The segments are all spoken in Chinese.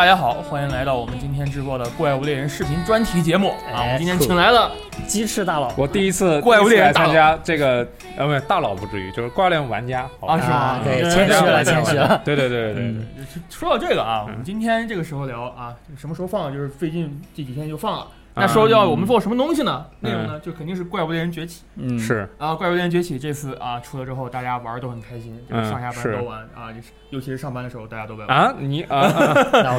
哎，大家好，欢迎来到我们今天直播的怪物猎人视频专题节目啊！我哎们今天请来了鸡翅大佬我第一次怪物猎人第一次来参加这个，呃，不是大佬不至于，就是怪物猎人玩家。啊，是吗啊？对嗯谦虚了谦虚了对对对对对说到这个啊，我嗯们今天这个时候聊啊，什么时候放？就是最近这几天就放了。那啊说要我们做什么东西呢？内容呢，就肯定是怪物猎人崛起嗯，是啊！怪物猎人崛起这次啊出了之后，大家玩都很开心，就是嗯上下班都玩啊，就是尤其是上班的时候，大家都在玩。啊，你 啊，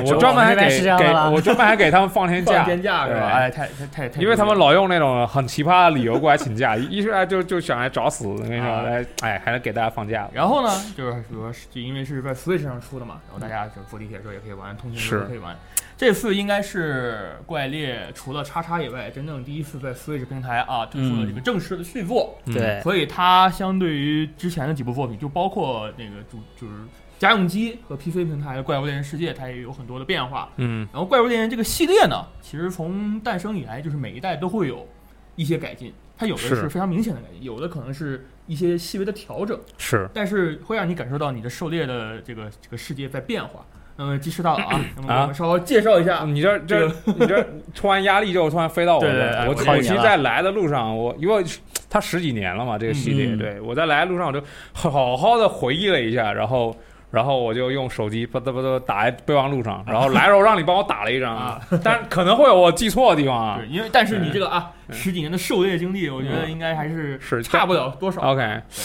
我专门还给给我专门还给他们放天 假，放天假是吧？对哎，太太太太，因为他们老用那种很奇葩的理由过来请假，一一出来就就想来找死，我跟你说，哎，还能给大家放假。然后呢，就是比如说是，就因为是在 Switch 上出的嘛，然后大家就坐地铁的时候也可以玩，通勤的时候也可以玩。这次应该是怪猎除了叉叉以外，真正第一次在 Switch 平台啊推出了这个正式的续作，嗯对，所以它相对于之前的几部作品，就包括那个主就是家用机和 PC 平台的《怪物猎人世界》，它也有很多的变化。嗯然后《怪物猎人》这个系列呢，其实从诞生以来，就是每一代都会有一些改进，它有的是是非常明显的改进，有的可能是一些细微的调整。是但是会让你感受到你的狩猎的这个这个世界在变化。那么，鸡翅大佬啊，那么我们稍微介绍一下，你这这你这 突然压力就突然飞到我这儿，我对我早期理解了在来的路上，我因为它十几年了嘛，这个系列，嗯对我在来的路上我就好好的回忆了一下，然后。然后我就用手机吧嗒吧嗒打在备忘录上，然后来时候让你帮我打了一张啊，但可能会有我记错的地方啊。对，。因为但是你这个啊嗯十几年的狩猎经历，我觉得应该还是是差不了多少。OK，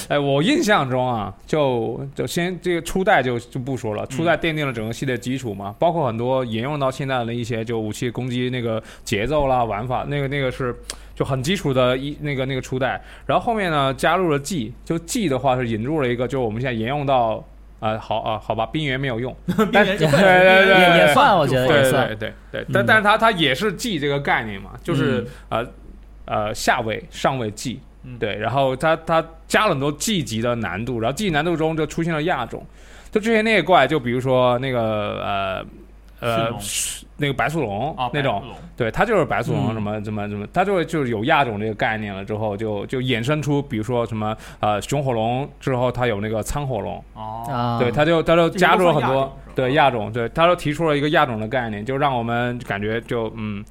哎，我印象中啊，就就先这个初代就就不说了，初代奠定了整个系列基础嘛，包括很多沿用到现在的一些就武器攻击那个节奏啦、玩法，那个那个是就很基础的一那个那个初代。然后后面呢加入了 G，就 G 的话是引入了一个，就是我们现在沿用到啊、好啊、好吧，冰原没有用，边缘就对对对也也算，我觉得对对也算。对，对对，但嗯但是它它也是 G 这个概念嘛，就是、嗯。呃呃下位上位 G，嗯。对，然后它它加了很多 G 级的难度，然后 G 难度中就出现了亚种，就之前那些怪，就比如说那个呃呃那个白素龙、啊那种，，对，它就是白素龙嗯。什么什么什么，它就会就是有亚种这个概念了之后，就就衍生出比如说什么呃熊火龙之后，它有那个苍火龙。哦，啊，对，它就它就加入了很多对亚种，对，它就提出了一个亚种的概念，就让我们感觉就嗯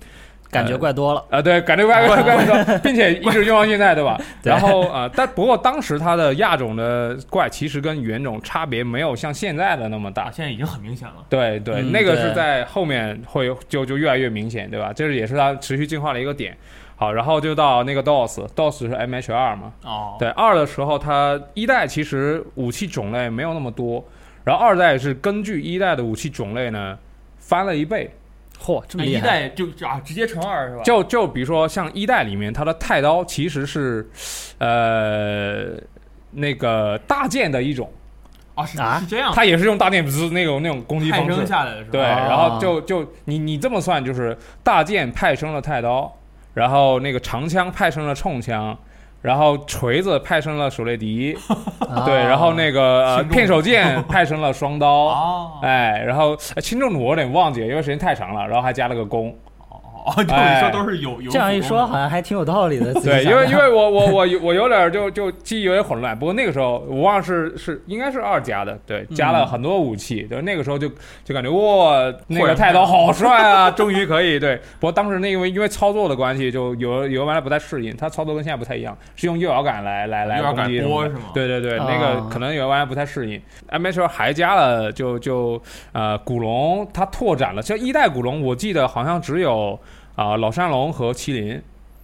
感觉怪多了，啊、对，感觉怪怪怪怪，并且一直用到现在，对吧？对然后呃，但不过当时它的亚种的怪其实跟原种差别没有像现在的那么啊，大。现在已经很明显了。对对，嗯那个是在后面会就就越来越明显，对吧？这是也是它持续进化的一个点。好，然后就到那个 DOS，DOS 是 MH 二嘛，哦，对，二的时候，它一代其实武器种类没有那么多，然后二代是根据一代的武器种类呢翻了一倍。嚯，这么一么厉害，代就啊直接乘二是吧？就就比如说像一代里面，它的太刀其实是，呃，那个大剑的一种，啊是啊是这样，它也是用大剑不那种那种攻击派生方式。下来的是吧？对，哦然后就就你你这么算，就是大剑派生了太刀，然后那个长枪派生了冲枪。然后锤子派生了手雷笛，啊。对，然后那个片手剑 派生了双刀，哦。哎，然后呃轻重弩我有点忘记了，因为时间太长了，然后还加了个弓，哦哦，哦，就你说都是有有这样一说，好像还挺有道理的。对，因为因为我我我我有点就就记忆有点混乱，不过那个时候我忘了是是应该是二加的，对，加了很多武器，对，那个时候就就感觉哇，那个太刀好帅啊，终于可以对，不过当时那因为因为操作的关系，就有有的玩家不太适应，它操作跟现在不太一样，是用右摇杆来来来对对对，啊那个可能有的玩家不太适应。M H 还加了就就呃古龙，它拓展了，像一代古龙，我记得好像只有啊、老山龙和麒麟。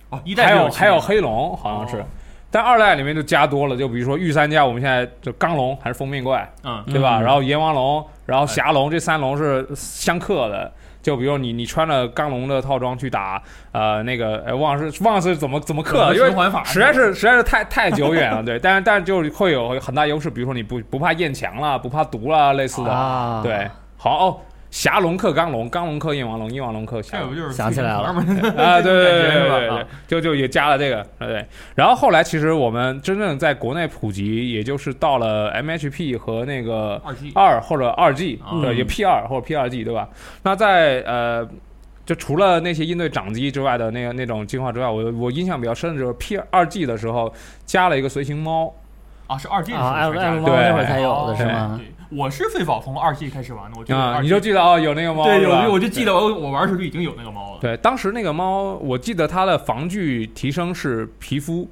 哦，一代还有还有黑龙好像是，哦但二代里面就加多了，就比如说御三家，我们现在就钢龙还是封面怪，嗯对吧？嗯然后阎王龙，然后霞龙，这三龙是相克的。就比如你你穿了钢龙的套装去打，呃，那个哎忘了是忘了是怎么怎么克了，因为实在是实在是太太久远了，对。但是但是就会有很大优势，比如说你不不怕验墙了，不怕毒了，类似的，啊，对。好哦，霞龙克刚龙，刚龙克焰王龙，焰王龙克侠龙这不。就是想起来了嘛？啊，对对对对对对啊，就 就也加了这个，对对。然后后来其实我们真正在国内普及，也就是到了 MHP 和那个二 G 二或者二 G，嗯对，也 P 二或者 P 二 G，对吧？那在呃。就除了那些应对掌机之外的那个那种进化之外，我我印象比较深的就是 P 二 G 的时候加了一个随行猫，啊是二 G 的时啊，M 候才加的猫对那会儿才有的是对吗？对我是最早从二 G 开始玩的，我觉得你就记得哦，有那个猫对，有我就记得我我玩的时候就已经有那个猫了。对，当时那个猫，我记得它的防具提升是皮肤，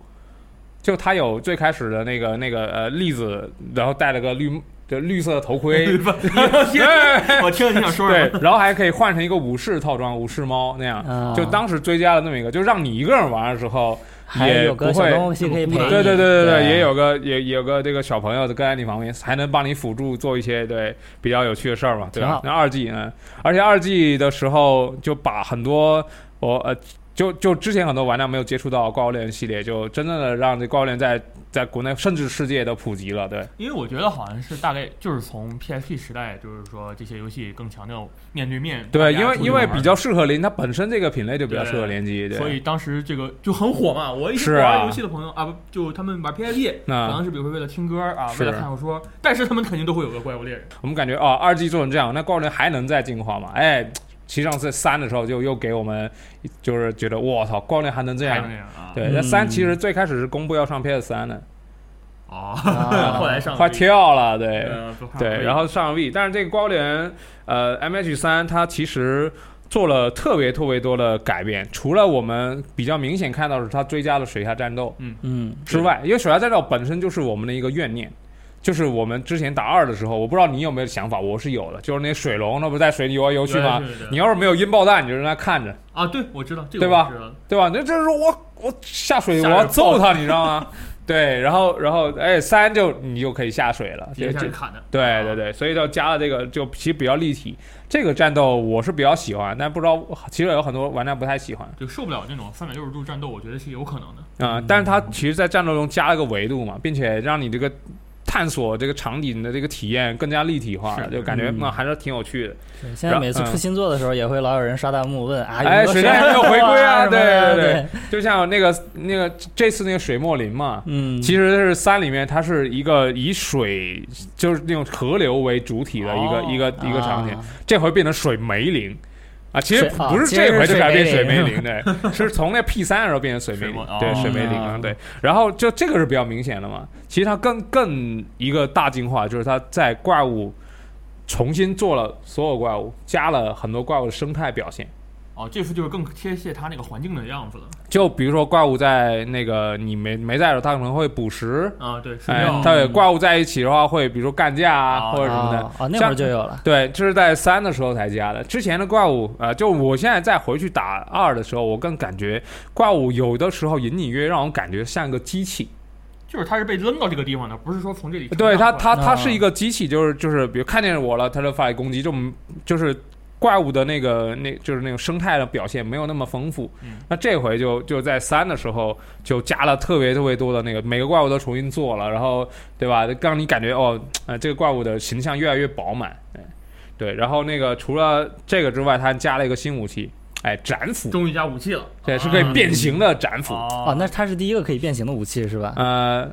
就它有最开始的那个那个呃栗子，然后戴了个绿就绿色的头盔，对吧？我听了你想说什对？，然后还可以换成一个武士套装，武士猫那样。啊就当时追加了那么一个，就让你一个人玩的时候，还也有个小不会东西可以陪你，对对对对对也有个也也有个这个小朋友跟在你旁边，还能帮你辅助做一些对比较有趣的事儿嘛，对？吧那二 G 呢，而且二 G 的时候就把很多我呃。就就之前很多玩家没有接触到怪物猎人系列，就真正的让这怪物猎人在在国内甚至世界都普及了，对。因为我觉得好像是大概就是从 PSP 时代，就是说这些游戏更强调面对面。对，因为因为比较适合联，它本身这个品类就比较适合联机，对。所以当时这个就很火嘛。我一些玩游戏的朋友啊，不就他们玩 PSP，可能是比如说为了听歌啊，为了看小说，但是他们肯定都会有个怪物猎人。我们感觉啊，二 G 做成这样，那怪物猎人还能再进化吗？哎，其实上次三的时候就又给我们就是觉得我操，怪物猎人还能这样？对，嗯。那三其实最开始是公布要上 PS 三的，哦，啊。后来上快跳了，对。呃对，然后上 V，但是这个光联，呃，M H 三它其实做了特别特别多的改变，除了我们比较明显看到的是它追加了水下战斗嗯。嗯。之外，因为水下战斗本身就是我们的一个怨念。就是我们之前打二的时候，我不知道你有没有想法，我是有的。就是那水龙，那不是在水里游来游去吗？你要是没有音爆弹，你就让他看着，啊，对，我知道这个对吧对吧？那这是我我下水我要揍他，你知道吗？对，然后然后哎三就你就可以下水了。对对对，所以就加了这个，就其实比较立体。这个战斗我是比较喜欢，但不知道其实有很多玩家不太喜欢就受不了那种三百六十度战斗，我觉得是有可能的。啊、但是它其实，在战斗中加了个维度嘛，并且让你这个探索这个场景的这个体验更加立体化了，就感觉嗯。那还是挺有趣的。对现在每次出新作的时候，也会老有人刷弹幕问啊，哎水战有没有回归啊？对对对。就像那个那个这次那个水墨林嘛，嗯，其实是三里面它是一个以水就是那种河流为主体的一个、哦。一个一个场景，啊。这回变成水梅林。啊，其实不是这回就改变水水梅林梅林，对，是从那 P 三的时候变成水梅林，对，哦水梅林对。然后就这个是比较明显的嘛。其实它更更一个大进化，就是它在怪物重新做了所有怪物，加了很多怪物的生态表现。哦，这次就是更贴切它那个环境的样子了。就比如说怪物在那个你没没在的时候，它可能会捕食，啊，对，睡哎觉，，它有怪物在一起的话会，比如说干架啊哦或者什么的。啊啊，那会儿就有了，对，这是在三的时候才加的。之前的怪物，呃，就我现在再回去打二的时候，我更感觉怪物有的时候隐隐约约让我感觉像一个机器。就是它是被扔到这个地方的，不是说从这里对它，它它啊是一个机器，就是就是，比如看见我了，它就发起攻击，就就是怪物的那个那就是那种生态的表现没有那么丰富。嗯那这回就就在三的时候就加了特别特别多的那个每个怪物都重新做了，然后对吧？让你感觉哦，呃，这个怪物的形象越来越饱满。对对，然后那个除了这个之外，它还加了一个新武器，哎，斩斧，终于加武器了，对，是可以变形的斩斧。哦哦，那它是第一个可以变形的武器是吧？呃，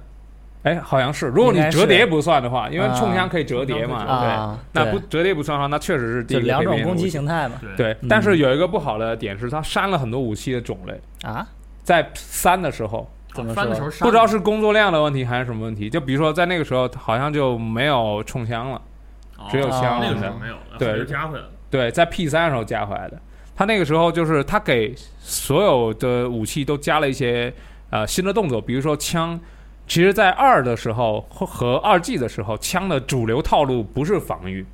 哎，好像是，如果你折叠不算的话，因为啊冲枪可以折叠嘛，对。啊，对那不折叠不算的话，那确实是第一个两种攻击形态嘛？对但是有一个不好的点是，它删了很多武器的种类。啊，在三的时候，怎么说翻的时候杀不知道是工作量的问题还是什么问题，就比如说在那个时候好像就没有冲枪了，只有哦枪那个时候没有了，对加回来了。对，在 P 三的时候加回来的。他那个时候就是他给所有的武器都加了一些呃新的动作，比如说枪。其实，在二的时候和和二 G 的时候，枪的主流套路不是防御，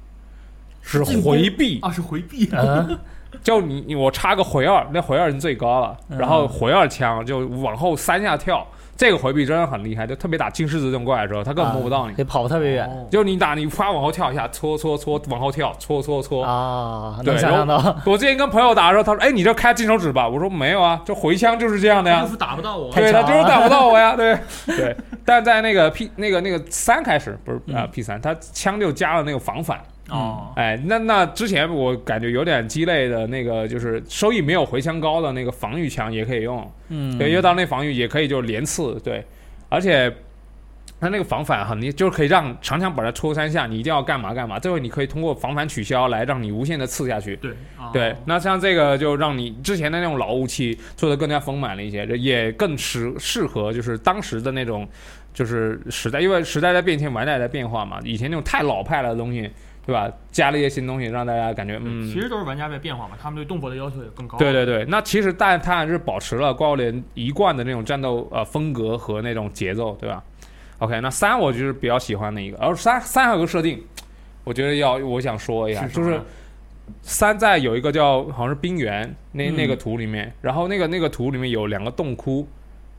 是回避。啊，是回避，啊，就你你我插个回二，那回二人最高了，嗯。然后回二枪就往后三下跳，这个回避真的很厉害，就特别打金狮子这种怪的时候，他根本摸不到你。可以跑特别远哦就你打你啪往后跳一下，搓搓搓往后跳，搓搓搓。啊，对能想象到，我之前跟朋友打的时候，他说：“哎，你这开金手指吧？”我说：“没有啊，这回枪就是这样的呀就。是打不到我。对，他就是打不到我呀。对对，但在那个 P 那个那个三开始不是啊嗯 P 三，他枪就加了那个防反。哦，哎，那那之前我感觉有点鸡肋的那个，就是收益没有回枪高的那个防御枪也可以用，嗯，对，因为到那防御也可以就连刺，对，而且它那个防反很你，就是可以让长枪把它戳三下，你一定要干嘛干嘛，最后你可以通过防反取消来让你无限的刺下去。对，哦对，那像这个就让你之前的那种老武器做的更加丰满了一些，也更适适合就是当时的那种就是时代，因为时代在变迁，玩家也在变化嘛。以前那种太老派了的东西，对吧？加了一些新东西，让大家感觉嗯，其实都是玩家在变化嘛，他们对动作的要求也更高。对对对，那其实但它还是保持了怪物猎人一贯的那种战斗呃风格和那种节奏，对吧？OK，那三我就是比较喜欢的一个，而三三还有个设定，我觉得要我想说一下，就是三在有一个叫好像是冰原那那个图里面，然后那个那个图里面有两个洞窟。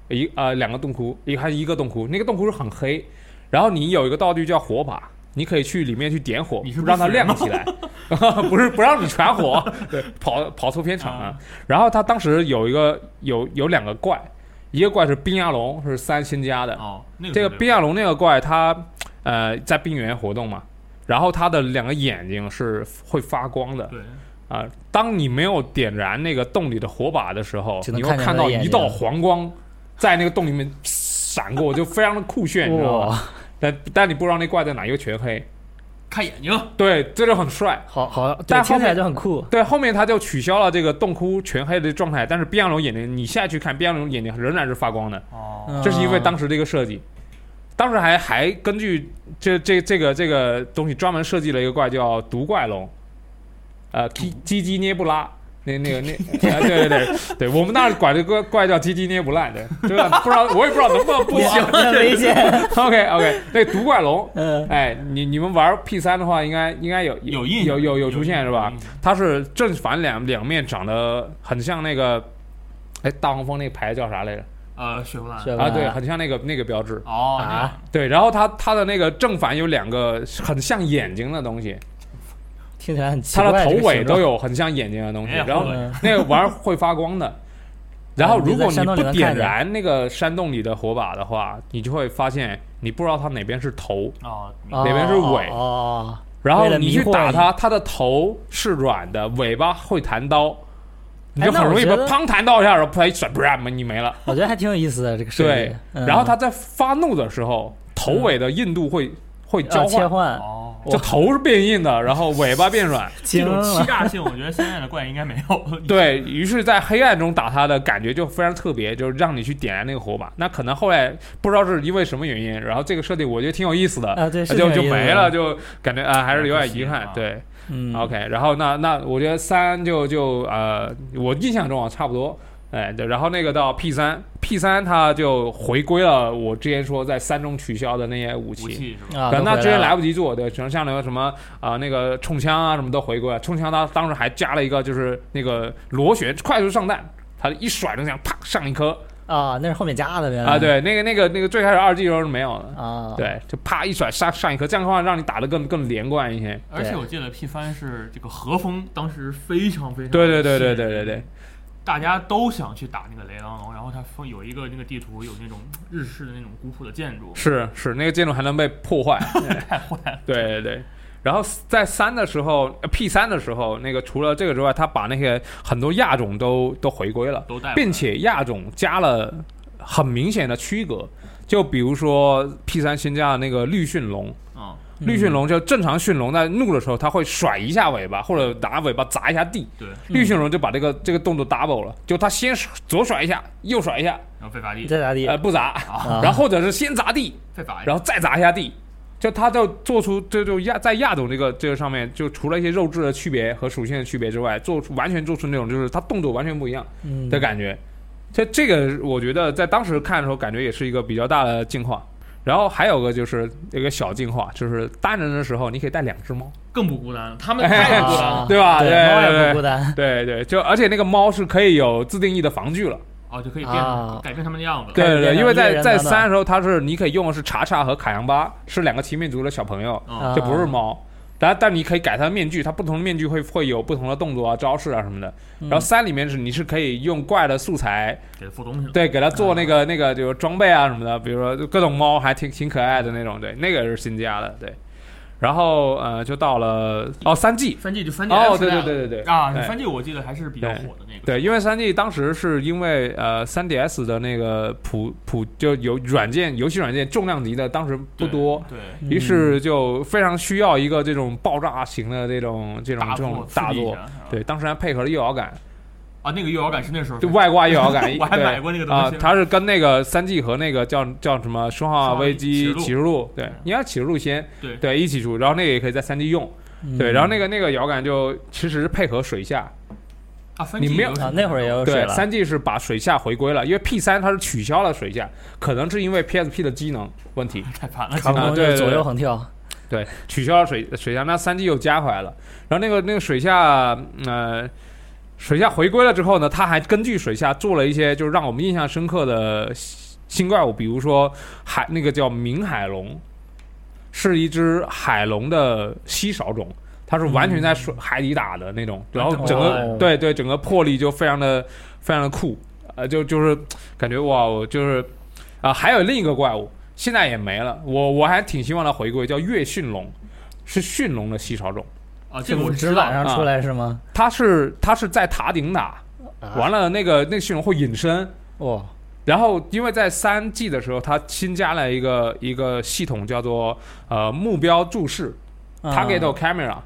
一呃两个洞窟，一还是一个洞窟，那个洞窟是很黑，然后你有一个道具叫火把，你可以去里面去点火，让它亮起来，不是不让你全火，对，跑跑错片场了。然后他当时有一个有有两个怪，一个怪是冰牙龙，是三星加的哦，这个冰牙龙那个怪它呃在冰原活动嘛，然后它的两个眼睛是会发光的，对啊，当你没有点燃那个洞里的火把的时候，你会看到一道黄光。在那个洞里面闪过，就非常的酷炫，你知道吗？但但你不知道那怪在哪，又全黑，看眼睛，对，这就很帅，好好，但听起来就很酷。对，后面他就取消了这个洞窟全黑的状态，但是冰阳龙眼睛，你现在去看冰阳龙眼睛仍然是发光的，哦，这是因为当时这个设计，当时还还根据这这这个这个东西专门设计了一个怪叫毒怪龙，呃，基基基涅布拉。那那个那，对对对对，我们那儿管这个怪叫“鸡鸡捏不烂”的，对吧？不知道我也不知道能不能不行，危险。OK OK，那毒怪龙，嗯，哎，你你们玩 P 三的话，应该应该有有有有有出现是吧？它是正反两两面长得很像那个，哎，大黄蜂那个牌叫啥来着？呃，雪佛兰啊，对，很像那个那个标志。哦啊，对，然后它它的那个正反有两个很像眼睛的东西。听起来很奇怪。它的头尾都有很像眼睛的东西，然后那个玩意儿会发光的。然后如果你不点燃那个山洞里的火把的话，你就会发现你不知道它哪边是头，哪边是尾。哦。然后你去打它，它的头是软的，尾巴会弹刀，你就很容易被砰弹到一下，然后啪一甩，不你没了。我觉得还挺有意思的这个设计。对。然后它在发怒的时候，头尾的硬度会会交换。哦就头是变硬的，然后尾巴变软，这种欺诈性，我觉得现在的怪应该没有。对于是，在黑暗中打它的感觉就非常特别，就是让你去点燃那个火把。那可能后来不知道是因为什么原因，然后这个设定我觉得挺有意思的，啊，对，就就没了，就感觉啊，还是有点遗憾。对，嗯，OK，然后那那我觉得三就就呃，我印象中啊，差不多。哎，对，然后那个到 P 三，P 三它就回归了我之前说在三中取消的那些武器，啊，可能他之前来不及做，对，像像那个什么啊，那个冲枪啊，什么都回归了。冲枪它当时还加了一个，就是那个螺旋快速上弹，它一甩就这样啪上一颗啊，那是后面加的啊，对，那个那个那个最开始二 G 时候是没有的啊，对，就啪一甩上上一颗，这样的话让你打的更更连贯一些。而且我记得 P 三是这个和风，当时非常非常对对对对对对对。大家都想去打那个雷狼龙，然后它有一个那个地图，有那种日式的那种古朴的建筑，是是，那个建筑还能被破坏，太坏了。对对对，然后在三的时候，P 三的时候，那个除了这个之外，他把那些很多亚种都都回归了，都带，并且亚种加了很明显的区隔，就比如说 P 三新加的那个绿驯龙。绿驯龙就正常驯龙在怒的时候，它会甩一下尾巴，或者拿尾巴砸一下地。对，绿驯龙就把这个这个动作 double 了，就它先左甩一下，右甩一下，然后再砸地，再砸地，呃，不砸，然后或者是先砸地，再砸，然后再砸一下地，就它就做出这就亚在亚种这个这个上面，就除了一些肉质的区别和属性的区别之外，做出完全做出那种就是它动作完全不一样的感觉。这这个我觉得在当时看的时候，感觉也是一个比较大的进化。然后还有个就是一个小进化，就是单人的时候你可以带两只猫，更不孤单。他们太孤单了，对吧？对，猫也不孤单。对对，就而且那个猫是可以有自定义的防具了，哦，就可以变改变他们的样子。对对对，因为在在三的时候，它是你可以用的是查查和卡扬巴，是两个奇面族的小朋友，就不是猫。但但你可以改它的面具，它不同的面具会会有不同的动作啊、招式啊什么的。然后三里面是你是可以用怪的素材给它附东西，对，给它做那个那个就是装备啊什么的，比如说各种猫还挺挺可爱的那种，对，那个是新加的，对。然后呃，就到了哦，三 G，三 G 就三 G 哦，对对对对对。啊，三 G 我记得还是比较火的那个。对，因为三 G 当时是因为呃，三 DS 的那个普普就有软件游戏软件重量级的，当时不多，对，于是就非常需要一个这种爆炸型的这种这种这种大作，对，当时还配合了右摇杆，啊，那个右摇杆是那时候就外挂右摇杆我还对买过那个东啊西，，它是跟那个三 G 和那个叫叫什么《生化危机启示录》对嗯，应该启示录先对。对一起出，然后那个也可以在三 G 用，嗯。对，然后那个那个摇杆就其实是配合水下，啊，三你 G 没有啊那会儿也有水对，了，三 G 是把水下回归了，因为 P 三它是取消了水下，可能是因为 PSP 的机能问题，太烦了，左右横跳，对，取消了水水下，那三 G 又加回来了。然后那个那个水下，呃，水下回归了之后呢，他还根据水下做了一些就是让我们印象深刻的新新怪物，比如说海那个叫冥海龙，是一只海龙的稀少种。它是完全在水海底打的那种，然后整个、哦对对整个魄力就非常的非常的酷，呃，就就是感觉哇，我就是啊、还有另一个怪物，现在也没了。我我还挺希望它回归，叫月驯龙，是驯龙的稀少种。啊，这个我知道是纸板上啊出来是吗？它是它是在塔顶打，啊完了那个那个驯龙会隐身，哦，然后因为在三 G 的时候，它新加了一个一个系统叫做呃目标注视啊 target camera。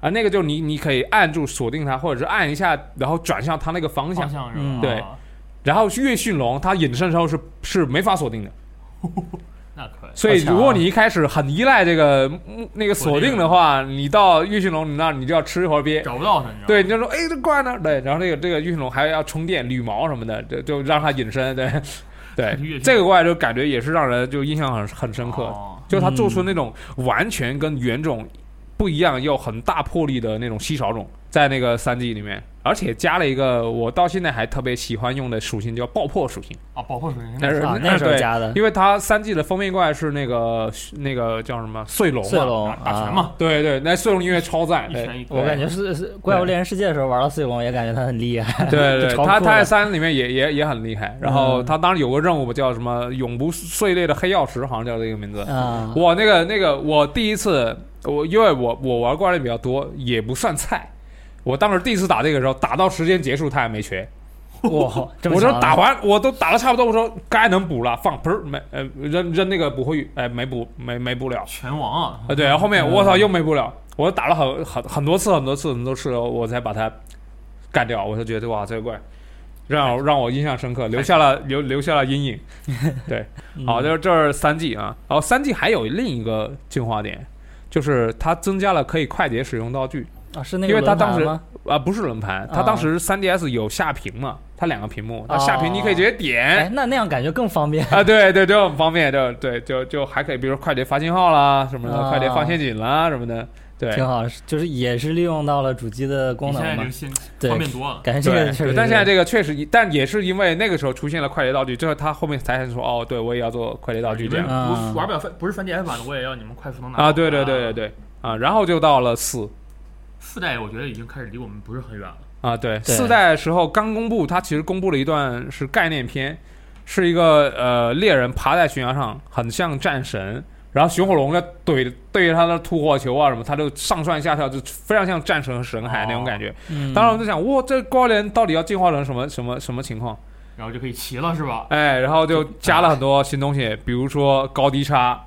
啊，那个就你你可以按住锁定它，或者是按一下，然后转向它那个方向方。向是吧？嗯对啊然后越驯龙它隐身的时候是是没法锁定的。所以如果你一开始很依赖这个嗯那个锁定的话，你到月驯龙你那你就要吃一会儿鳖。找不到它？对，你就说哎这怪呢？对，然后这个这个月驯龙还要充电、铝毛什么的，就就让它隐身。对，对 这个怪就感觉也是让人就印象很很深刻，哦就他做出那种完全跟原种不一样又很大魄力的那种稀少种，在那个三 G 里面，而且加了一个我到现在还特别喜欢用的属性，叫爆破属性。啊，爆破属性那是啊，那时候对加的因为它三季的封面怪是那个那个叫什么碎龙嘛，碎龙啊。打拳嘛，对对，那碎龙音乐超赞，一一我感觉是是怪物猎人世界的时候玩到碎龙，也感觉他很厉害。对对，他他在三里面也也也很厉害。然后嗯他当时有个任务叫什么“永不碎裂的黑曜石”，好像叫这个名字。啊，我那个那个，我第一次我因为我我玩怪猎比较多，也不算菜。我当时第一次打这个时候，打到时间结束他还没瘸。哇，我说打完我都打的差不多，我说该能补了，放不是没呃扔扔那个补会哎没补没没补了。拳王啊，啊，对，然后后面嗯我操又没补了，我打了很很很多次很多次很多次，我才把它干掉。我就觉得哇，这个怪让让我印象深刻，留下了留留下了阴影。对，好，就是这是三 G 啊，然后三 G 还有另一个进化点，就是它增加了可以快捷使用道具啊，是那个因为他当时轮盘吗啊，不是轮盘，它啊当时 3DS 有下屏嘛，它两个屏幕，它哦下屏你可以直接点。哎，那那样感觉更方便。啊，对对，就很方便，就对，就就还可以，比如说快捷发信号啦什么的，啊快捷放陷阱啦什么的，对，挺好，就是也是利用到了主机的功能嘛对方便多了。感觉这个确实是。但现在这个确实，但也是因为那个时候出现了快捷道具，之后他后面才说，哦，对我也要做快捷道具你们这样玩不了翻，不是三 DS 版的，我也要你们快速能拿啊，对对对对对啊，然后就到了四四代我觉得已经开始离我们不是很远了。啊，对，对四代的时候刚公布，它其实公布了一段是概念片，是一个呃猎人爬在悬崖上，很像战神。然后熊火龙在怼对着他的吐火球啊什么，他就上蹿下跳，就非常像战神和神海那种感觉。嗯，当时我们就想，哇，这高连到底要进化成什么什么什么情况？然后就可以骑了是吧？哎，然后就加了很多新东西，比如说高低差，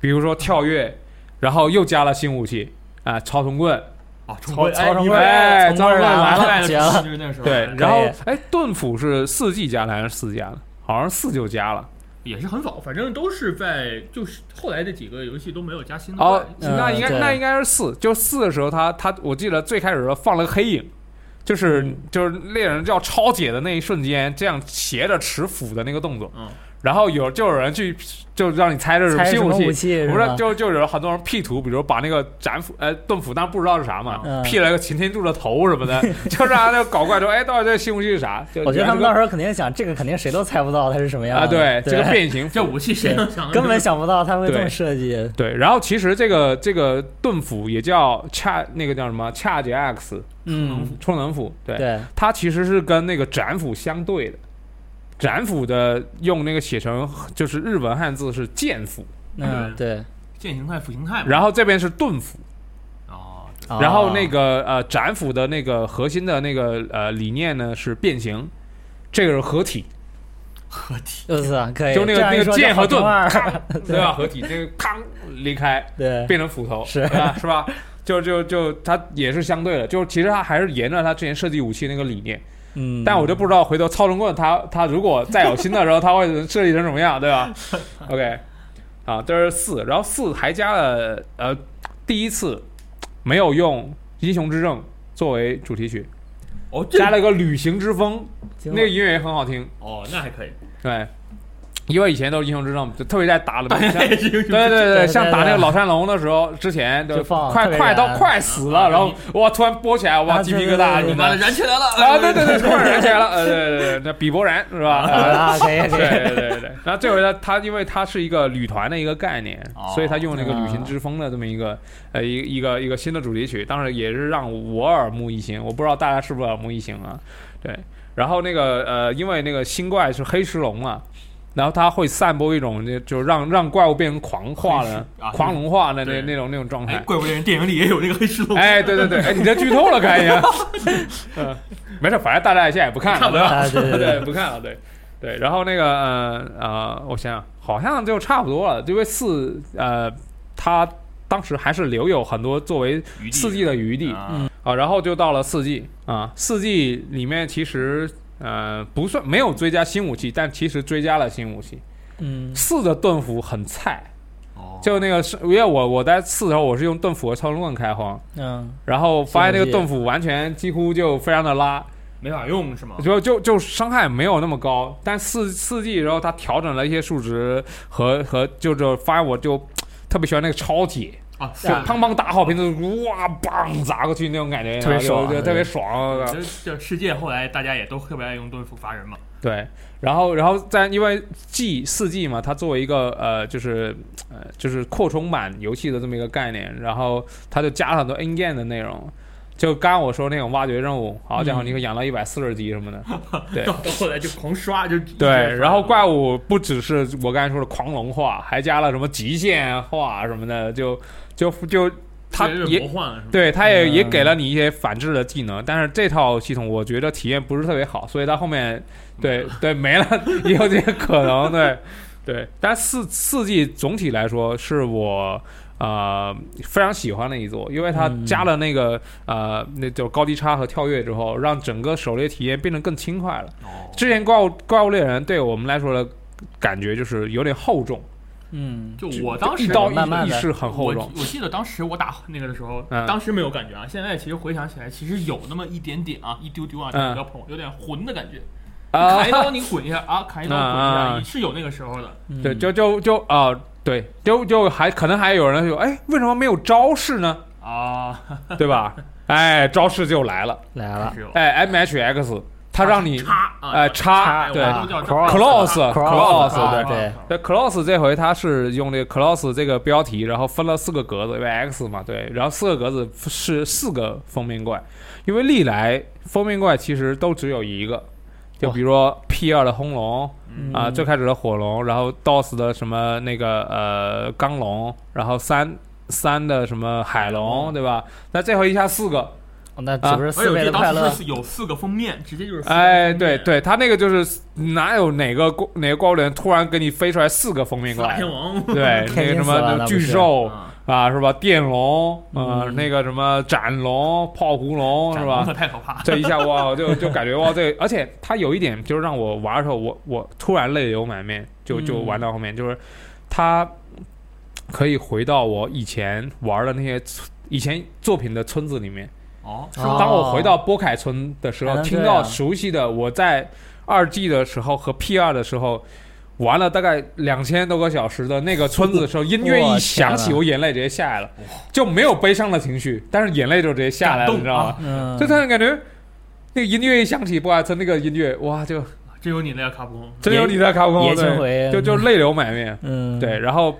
比如说跳跃，然后又加了新武器啊，超重棍，啊，超超成成哎棍，从棍儿来了来了，绝了。就是那时候对，哎然后哎，盾斧是四 G 加的还是四加的？好像四就加了。也是很早，反正都是在就是后来这几个游戏都没有加新的哦那应该对那应该是四，就四的时候他他我记得最开始的时候放了个黑影。就是嗯就是猎人要超解的那一瞬间，这样斜着持斧的那个动作，嗯，然后有就有人去就让你猜这是什么新武器，不是吧？就就有很多人 P 图，比如把那个斩斧呃盾斧，但不知道是啥嘛嗯，P 了个擎天柱的头什么的，就让他搞怪说，哎，到底这新武器是啥？我觉得他们到时候肯定想，这个肯定谁都猜不到它是什么样个啊，对，对，这个变形这武器谁能想 根本想不到它会这么设计。对，然后其实这个这个盾斧也叫恰那个叫什么？恰捷 X 嗯，充能斧，对，对，它其实是跟那个斩斧相对的。斩斧的用那个写成就是日文汉字是剑斧，嗯，对。剑形态、斧形态嘛。然后这边是盾斧，哦，然后那个个呃斩斧的那个核心的那个呃理念呢是变形，这个是合体，合体。就是啊可以，就那个那个剑和盾 对吧？合体那个康离开对，变成斧头，是。对吧？是吧？就就就它也是相对的，就是其实它还是沿着它之前设计武器那个理念，嗯，但我就不知道回头操纵棍他他如果再有新的时候，他会设计成什么样，对吧？OK，啊，这是四，然后四还加了呃第一次没有用《英雄之证》作为主题曲，哦，加了个《旅行之风》，那个音乐也很好听，哦，那还可以。对，因为以前都是《英雄之证》，就特别在打了，对对对对，像打那个老山龙的时候，之前就快快到快死了，啊然后哇，突然播起来，哇，啊鸡皮疙瘩你妈的燃起来了！啊，对对对，突然燃起来了，呃，对对对，那比伯燃是吧？呃啊，对，对对对，然后这回呢，他因为他是一个旅团的一个概念，哦所以他用了一个旅行之风的这么一个呃一一个一个新的主题曲，当然也是让我耳目一新，我不知道大家是不是耳目一新啊？对，然后那个呃，因为那个新怪是黑石龙嘛。然后它会散播一种，就就让让怪物变成狂化的、啊狂龙化的那那种那种状哎，态。怪物猎人电影里也有那个黑石龙。哎，对对对，哎，你这剧透了，看一下。嗯，没事，反正大家现在也不看了，看不对吧？啊，对对对，对，不看了，对，对，然后那个呃呃，我想想，好像就差不多了，因为四呃，它当时还是留有很多作为四季的余地啊，然后就到了四季啊，四季里面其实呃不算没有追加新武器，但其实追加了新武器。嗯，四的盾斧很菜，哦。就那个是因为我我在四的时候我是用盾斧和超龙棍开荒，嗯，然后发现那个盾斧完全几乎就非常的拉。没法用是吗？就就就伤害没有那么高，但四四季然后它调整了一些数值和和就就发现我就特别喜欢那个超铁，啊，就砰砰大号瓶子哇砰砸过去那种感觉，特别爽特别爽。这这世界后来大家也都特别爱用盾斧伐人嘛。对，然后然后在因为 G 四 G 嘛，它作为一个呃就是呃就是扩充版游戏的这么一个概念，然后它就加了很多 in game 的内容。就刚刚我说那种挖掘任务，好家伙，嗯你可以养到一百四十级什么的，对到到后来就狂刷，就对，然后怪物不只是我刚才说的狂龙化，还加了什么极限化什么的，就就就它也？对，它也嗯也给了你一些反制的技能，但是这套系统我觉得体验不是特别好，所以它后面对 对没了，也有这个可能，对对，但四四季总体来说是我。呃，非常喜欢的一座，因为它嗯加了那个、呃，那就高低差和跳跃之后，让整个狩猎体验变得更轻快了。哦，之前怪物怪物猎人对我们来说的感觉就是有点厚重，嗯，就我当时一刀慢慢地一式很厚重。我记得当时我打那个的时候，嗯当时没有感觉啊，现在其实回想起来，其实有那么一点点啊，一丢丢啊，嗯不要碰，有点混的感觉。啊砍一刀你滚一下啊，砍一刀滚一啊下，是有那个时候的。嗯对，就就就啊、对，就就还可能还有人说，哎，为什么没有招式呢？啊，对吧？哎，招式就来了，来了哎，M H X，它让你插啊，哎叉对。我都叫 Cross cross Cross，啊对。对。Cross 这回它是用这个 Cross 这个标题，然后分了四个格子，因为 X 嘛，对，然后四个格子是四个封面怪，因为历来封面怪其实都只有一个，就比如说 P 二的轰龙嗯。啊、最开始的火龙，然后 DOS 的什么那个呃钢龙，然后三三的什么海龙，对吧？那这回一下四个，哦那岂不是而四且我记得当倍的快乐时？是有四个封面，直接就是哎，对对，他那个就是哪有哪个怪哪个怪物猎人突然给你飞出来四个封面怪天？王，对，那个什么巨兽啊啊，是吧？电龙，呃，嗯那个什么斩龙、炮狐龙，是吧？太可怕了。这一下哇，就就感觉哇，这而且它有一点就是让我玩的时候，我我突然泪流满面，就就嗯玩到后面，就是它可以回到我以前玩的那些以前作品的村子里面。哦？当我回到波凯村的时候，听到熟悉的我在二 G 的时候和 P 二的时候。玩了大概两千多个小时的那个村子的时候，音乐一响起，我我眼泪直接下来了，就没有悲伤的情绪，但是眼泪就直接下来了，你知道吗？嗯，就突然感觉那个音乐一响起，波凯村那个音乐，哇，就真有你那个卡普空，真有你在卡普空，回，就就泪流满面。嗯，对，然后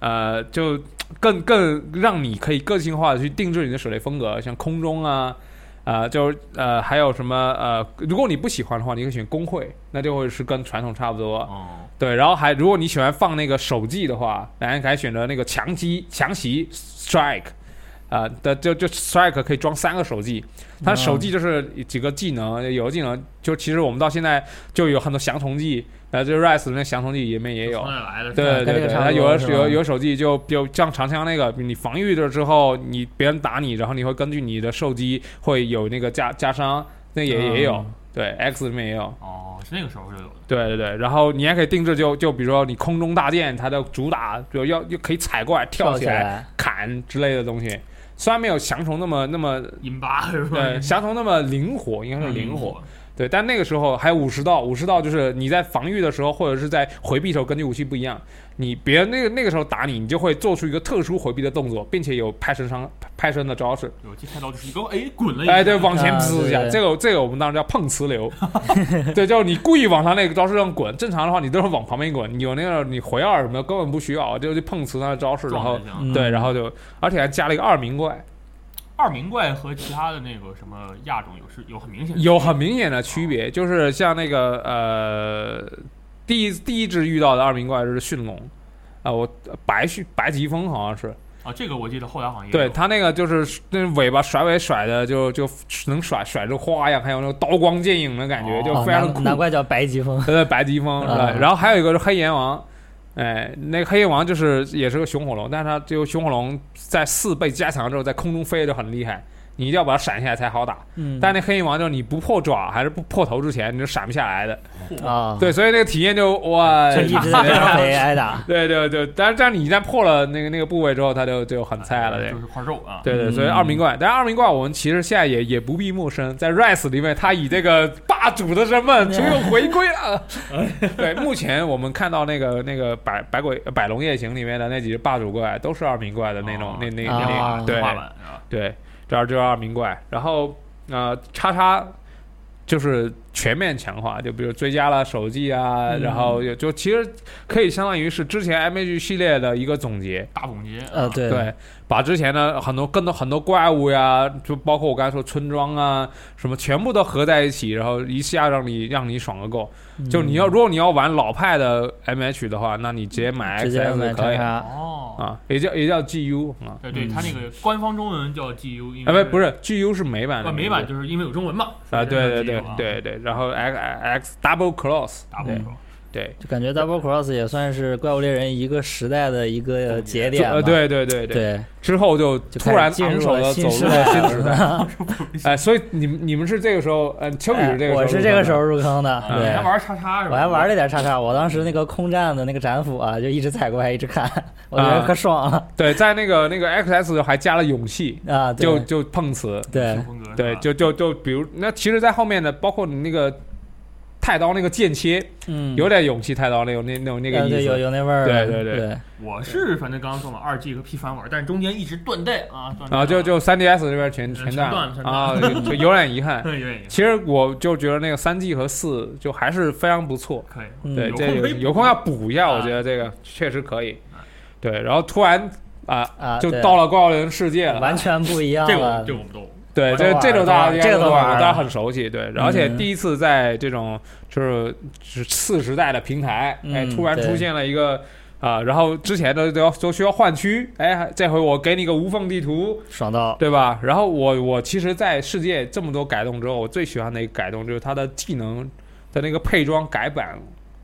呃，就更更让你可以个性化的去定制你的手雷风格，像空中啊，啊、就呃还有什么呃，如果你不喜欢的话，你可以选工会，那就会是跟传统差不多。哦，对，然后还如果你喜欢放那个手技的话，然后可以选择那个强击强袭 strike。啊、的就就 strike 可以装三个手技，它手技就是几个技能，有的技能就其实我们到现在就有很多降虫技，呃，就 rise 的那降虫技里面也有？对对对它有的有有手技就比如像长枪那个，你防御了之后，你别人打你，然后你会根据你的受击会有那个加加伤，那也也有嗯，对，X 里面也有。哦，是那个时候就有的。对对对，然后你还可以定制就，就比如说你空中大剑，它的主打就要又可以踩怪、跳起来、来，砍之类的东西。虽然没有翔虫那么那么？对翔虫那么灵活，应该是灵灵活。。对，但那个时候还有武士道，武士道就是你在防御的时候或者是在回避的时候，根据武器不一样，你别人那个那个时候打你，你就会做出一个特殊回避的动作，并且有拍身伤拍身的招式。有这拍刀就是一个哎滚了一下，哎，对，往前啊滋一下，这个这个我们当时叫碰瓷流，对，就是你故意往他那个招式上滚，正常的话你都是往旁边滚，你有那个你回二什么的根本不需要，就是碰瓷他的招式，然后对，然后就而且还加了一个二名怪，二名怪和其他的那个什么亚种有是有很明显的有很明显的区别，就是像那个呃，第一第一只遇到的二名怪就是驯龙，啊、我白驯白疾风好像是，啊，这个我记得后来好像也对他那个就是那尾巴甩尾甩的就就能甩甩出花样，还有那种刀光剑影的感觉，哦就哦非常的酷。难难怪叫白疾风。对，白疾风，啊对，然后还有一个是黑炎王，哎，那个黑炎王就是也是个熊火龙，但是它就熊火龙在四倍加强之后，在空中飞就很厉害，你一定要把它闪下来才好打。嗯，但那黑影王就是你不破爪还是不破头之前，你就闪不下来的。啊，对，所以那个体验就哇，就一直挨打。对对对，但是但是你一旦破了那个那个部位之后，它就就很菜了，对就。是块肉啊。对对，嗯所以二名怪，但是二名怪我们其实现在也也不必陌生，在 Rise 里面，他以这个霸主的身份终于回归了。对，目前我们看到那个那个百百鬼百龙夜行里面的那几只霸主怪，都是二名怪的那种哦那那那对？对，这儿就是二名怪，然后呃叉叉就是全面强化，就比如追加了手技啊，嗯。然后有就其实可以相当于是之前 MH 系列的一个总结。大总结。呃，对，对，把之前的很多更多很多怪物呀，就包括我刚才说村庄啊，什么全部都合在一起，然后一下让你让你爽个够。嗯。就你要如果你要玩老派的 MH 的话，那你直接买 XS 可以哦，啊，也叫也叫 GU 啊，对它那个官方中文叫 GU，因啊为不不是 GU 是美版的啊，美版就是因为有中文嘛。啊，对对对对对，然后 X X Double Cross，对。就感觉 Double Cross 也算是怪物猎人一个时代的一个节点对对对对，对，之后就就突然进入昂首的了新入了代新时代，哎，所以你们你们是这个时候，呃，秋雨是这个我是这个时候入坑的，嗯对。还。玩叉叉是吧？我还玩了点叉叉，我当时那个空战的那个斩斧啊，就一直踩过来一直看，我觉啊。得可爽了。对，在那个那个 XS 还加了勇气，啊！对。就就碰瓷，对。对，就就就比如那其实，在后面的包括你那个太刀那个剑切，嗯，有点勇气太刀那种那那种那个意思，有那味儿，对对。对对。我是反正刚刚说嘛，二 G 和 P 三玩，但是中间一直断代啊，断代啊，就就三 DS 这边全嗯全断啊，就就有点遗憾。有点其实我就觉得那个三 G 和四就还是非常不错，可以，嗯。对，这有有空要补一下，啊我觉得这个确实可以。对，然后突然啊，啊，就到了怪物猎人世界了，完全不一样这个了。这个我们都对，这这种大家这个大家很熟悉，对，而且嗯。第一次在这种就是是次时代的平台，哎，突然出现了一个啊，然后之前的都要都需要换区，哎，这回我给你个无缝地图，爽到，对吧？然后我我其实，在世界这么多改动之后，我最喜欢的一个改动就是它的技能的那个配装改版，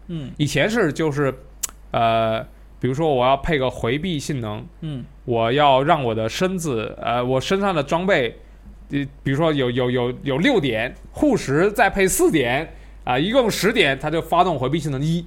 嗯。以前是就是呃，比如说我要配个回避性能，嗯。我要让我的身子，呃，我身上的装备，你，比如说有有有有六点护石，再配四点，啊、一共十点，它就发动回避性能一。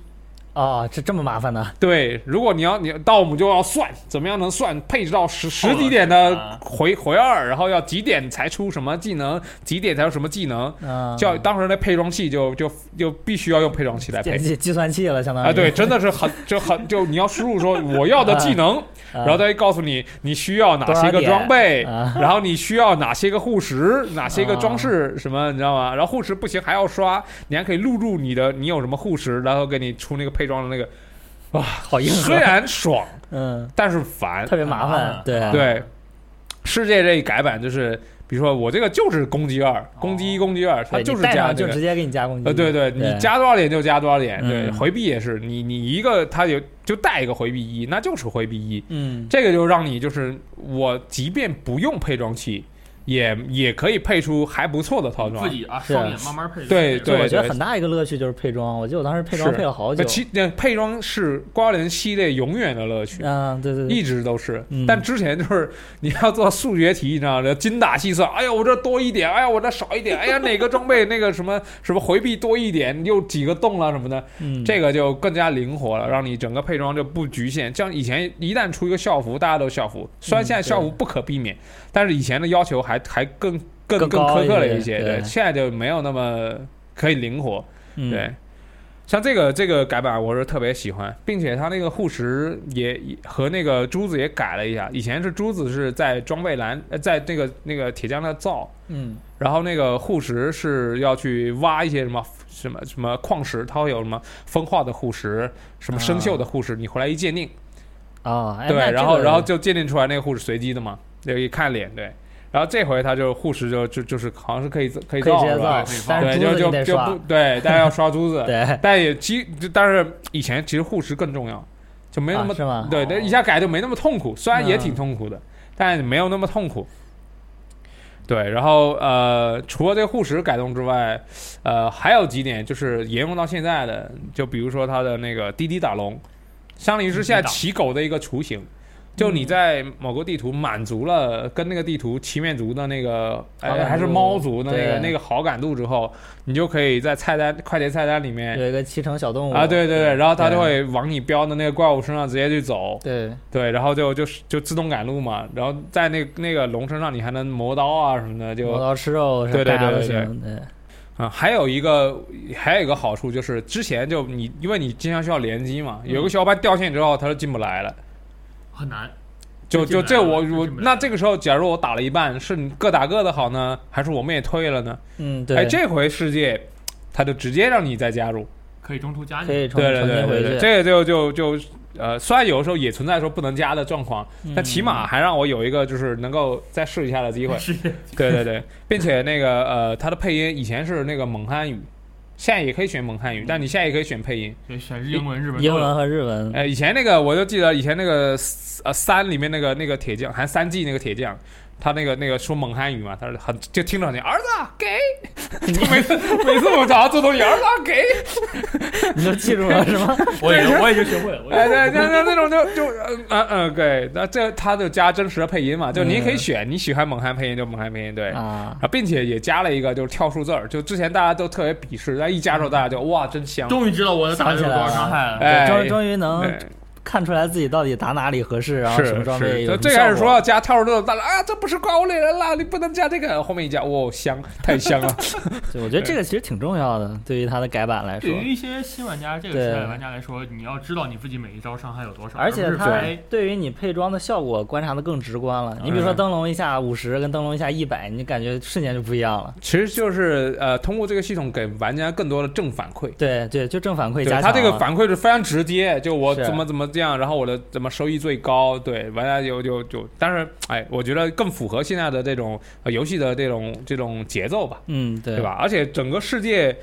哦，这这么麻烦呢？对，如果你要你到我们就要算怎么样能算配置到十十几点的啊回回二，然后要几点才出什么技能，几点才有什么技能，啊，就要当时那配装器就就就必须要用配装器来配。计 计算器了，相当于啊，对，真的是很 就很就你要输入说我要的技能，啊然后他会告诉你你需要哪些个装备，啊然后你需要哪些个护石，哪些个装饰什么，你知道吗？然后护石不行还要刷，你还可以录入你的你有什么护石，然后给你出那个配装的那个，哇好硬虽，然爽，嗯，但是烦。特别麻烦啊，对对，世界这一改版就是，比如说我这个就是攻击二，攻击一，攻击二，它就是加这个上就直。接给你加攻击，呃，对对，你加多少点就加多少点，对，嗯。回避也是，你你一个它有就带一个回避一，那就是回避一，嗯。这个就让你就是我即便不用配装器，也也可以配出还不错的套装自。己啊，双眼慢慢配。对对我觉得很大一个乐趣就是配装，我记得我当时配装配了好久那。其那配装是瓜人系列永远的乐趣。嗯，对对对，一直都是，嗯但之前就是你要做数学题，你知道吗？精打细算，哎呀，我这多一点，哎呀，我这少一点，哎呀，哪个装备那个什么 什么回避多一点，又几个洞了什么的，嗯，这个就更加灵活了，让你整个配装就不局限。像以前一旦出一个校服，大家都校服，虽然嗯现在校服不可避免，但是以前的要求还还更更更更苛刻了一些，对对，现在就没有那么可以灵活，嗯对。像这个这个改版我是特别喜欢，并且它那个护石也也和那个珠子也改了一下。以前是珠子是在装备栏，呃，在那个那个铁匠那造，嗯然后那个护石是要去挖一些什么什么什么矿石，它会有什么风化的护石，什么生锈的护石，你回来一鉴定，啊，哎对，然后然后就鉴定出来那个护石随机的嘛，就一看脸，对。然后这回他就护石就就就是好像是可以可以造是吧造，对，就就就不，对，大家要刷珠子，对，但也其但是以前其实护石更重要，就没那么？对，那一下改就没那么痛苦，虽然也嗯挺痛苦的，但没有那么痛苦。对，然后呃，除了这个护石改动之外，呃，还有几点就是沿用到现在的，就比如说它的那个滴滴打龙，相当于是现在骑狗的一个雏形。就你在某个地图满足了跟那个地图七面族的那个，还是猫族的那个那个好感度之后，你就可以在菜单快捷菜单里面有一个七乘小动物。啊，对对对，然后它就会往你标的那个怪物身上直接去走，对。对，然后就就就自动赶路嘛，然后在那那个龙身上你还能磨刀啊什么的，就磨刀吃肉，对对对，对啊，还有一个还有一个好处就是之前就你因为你经常需要联机嘛，有个小伙伴掉线之后他就进不来了，很难。就就这我我那这个时候假如我打了一半，是你各打各的好呢，还是我们也退了呢？嗯对，哎，这回世界他就直接让你再加入。可以中途加你。可以重对对重对对对，新回去，这个就就就呃，虽然有的时候也存在说不能加的状况，但嗯起码还让我有一个就是能够再试一下的机会。是对对对，并且那个呃，他的配音以前是那个蒙汉语，现在也可以选蒙汉语，但你现在也可以选配音。对，选英文、日文。英文和日文，哎，以前那个我就记得以前那个呃三里面那个那个铁匠，还三 G 那个铁匠。他那个那个说蒙汉语嘛，他是很就听着你儿子啊给，每次每次我找他做东西，儿子啊给，你都记住了是吗？我也我也就学会了。我哎，对，那那那种就就嗯嗯嗯，对，那这他就加真实的配音嘛，就你也可以选，你喜欢蒙汉配音就蒙汉配音，对，啊，啊，并且也加了一个就是跳数字儿，就之前大家都特别鄙视，但一加之后大家就哇真香，终于知道我的打的有多少伤害了。哎，终终于能对看出来自己到底打哪里合适，然后什么装备，就有什么最开始说要加跳数字儿，大家啊这不是怪物猎人啦，你不能加这个，后面一加，哇香，太香了，对，我觉得这个其实挺重要的，对于它的改版来说对，于一些新玩家，这个对时代的玩家来说，你要知道你自己每一招伤害有多少，而且它对于你配装的效果观察的更直观了。你比如说嗯灯笼一下五十跟灯笼一下一百，你感觉瞬间就不一样了。其实就是呃通过这个系统给玩家更多的正反馈。对对，就正反馈加强了。他这个反馈是非常直接，就我怎么怎么这样，然后我的怎么收益最高，对完了就就就，但是哎，我觉得更符合现在的这种、呃、游戏的这种这种节奏吧，嗯，对对？吧？而且整个世界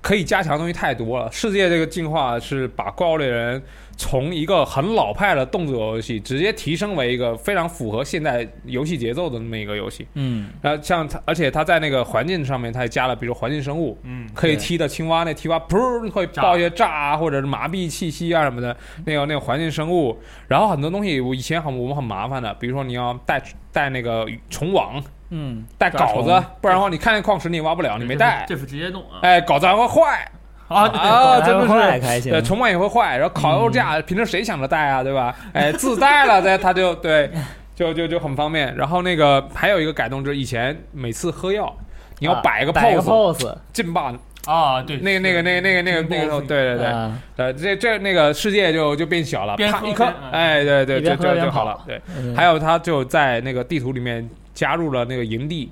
可以加强的东西太多了，世界这个进化是把怪物猎人从一个很老派的动作游戏直接提升为一个非常符合现代游戏节奏的那么一个游戏。嗯，然后像它，而且它在那个环境上面，它也加了，比如环境生物，嗯，可以踢的青蛙，那青蛙噗会爆一些炸啊，或者是麻痹气息啊什么的，那个那个环境生物。然后很多东西我以前很我们很麻烦的，比如说你要带带那个虫网，嗯，带抓虫镐子，不然的话你看见矿石你也挖不了，你没带。这是直接弄啊哎，镐子还会坏 啊！对对啊，真的是。开心对，。虫网也会坏，然后烤肉架，平时谁想着带啊，对吧？哎，自带了，对，它就对，就就就很方便。然后那个还有一个改动，就是以前每次喝药，你要啊摆个 pose，pose，劲爆啊，对，那个那个那个那个那个那个对，对对对，这这那个世界就就变小了，啪一颗哎，对对，一边就好了，对。嗯还有，它就在那个地图里面加入了那个营地，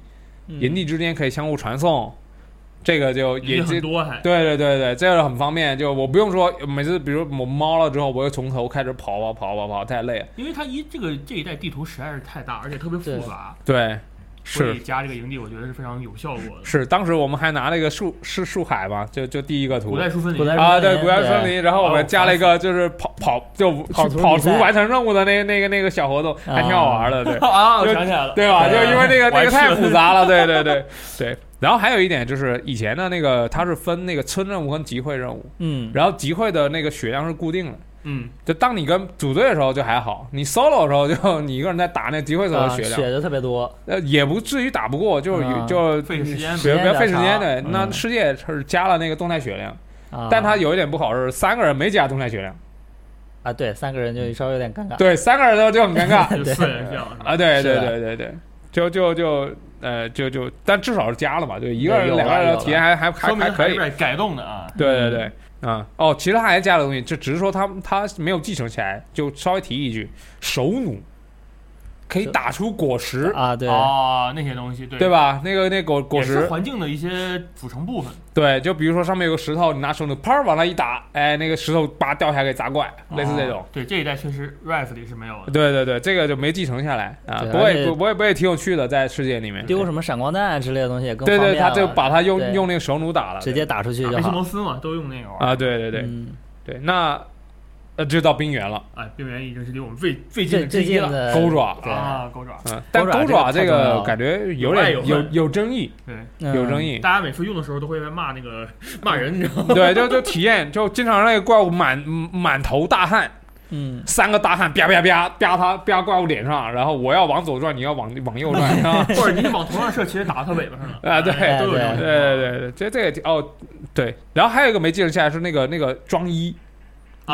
嗯营地之间可以相互传送，这个就也也这很多还。对对对对，这个很方便，就我不用说每次，比如我猫了之后，我又从头开始跑跑跑跑跑，太累了。因为它一这个这一代地图实在是太大，而且特别复杂。对，所以是加这个营地，我觉得是非常有效果的。是，当时我们还拿了一个树是树海嘛，就就第一个图古代树分离古代啊，对，森林古代森对林，然后我们加了一个就是跑跑就跑跑图完成任务的那那个那个小活动，还挺好玩的，对。啊，我就想起来了，对吧？就因为那个 那个太复杂了，对对对对。然后还有一点就是以前的那个它是分那个村任务跟集会任务，嗯，然后集会的那个血量是固定的。嗯，就当你跟组队的时候就还好，你 solo 的时候就你一个人在打那集会时候血量，血就特别多，呃，也不至于打不过，就是就费时间。比较费时间时间比较对。长。嗯。那世界是加了那个动态血量，啊，但它有一点不好是三个人没加动态血量，啊，对，三个人就稍微有点尴尬，对，三个人都就很尴尬。四人啊，对对对对对，就就就呃就就，但至少是加了嘛，就，一个人两个人的体验还还还还可以，改动的啊。对对对。啊、哦，其实他还加了东西，就只是说他他没有继承起来，就稍微提一句，手弩可以打出果实，啊，对，哦，那些东西对对？吧？那个那果果也是实，环境的一些组成部分。对，就比如说上面有个石头，你拿手弩啪往那一打，哎，那个石头叭掉下来给砸怪，类似这种。哦对，这一代确实 Rise 里是没有的。对对对，这个就没继承下来啊，不过也不过也不过也挺有趣的，在世界里面。丢什么闪光弹之类的东西也更对对，他就把它用用那个手弩打了，直接打出去就好摩斯嘛，都用那个玩儿。啊，对对对嗯，对，那呃就到冰原了，哎，冰原已经是离我们最最近的之一了。近的钩爪对啊，钩爪。嗯，但钩爪这这个感觉有点有有争议，对，嗯有争议。大家每次用的时候都会在骂那个 骂人，你知道吗？对，就就体验，就经常让那个怪物满满头大汗，嗯，三个大汉啪啪啪啪他啪怪物脸上，然后我要往左转，你要往往右转，啊 或者你往头上射，其实打到他尾巴上了。啊对哎都有对对对对对，这这个挺哦对，然后还有一个没继承下来是那个那个装衣啊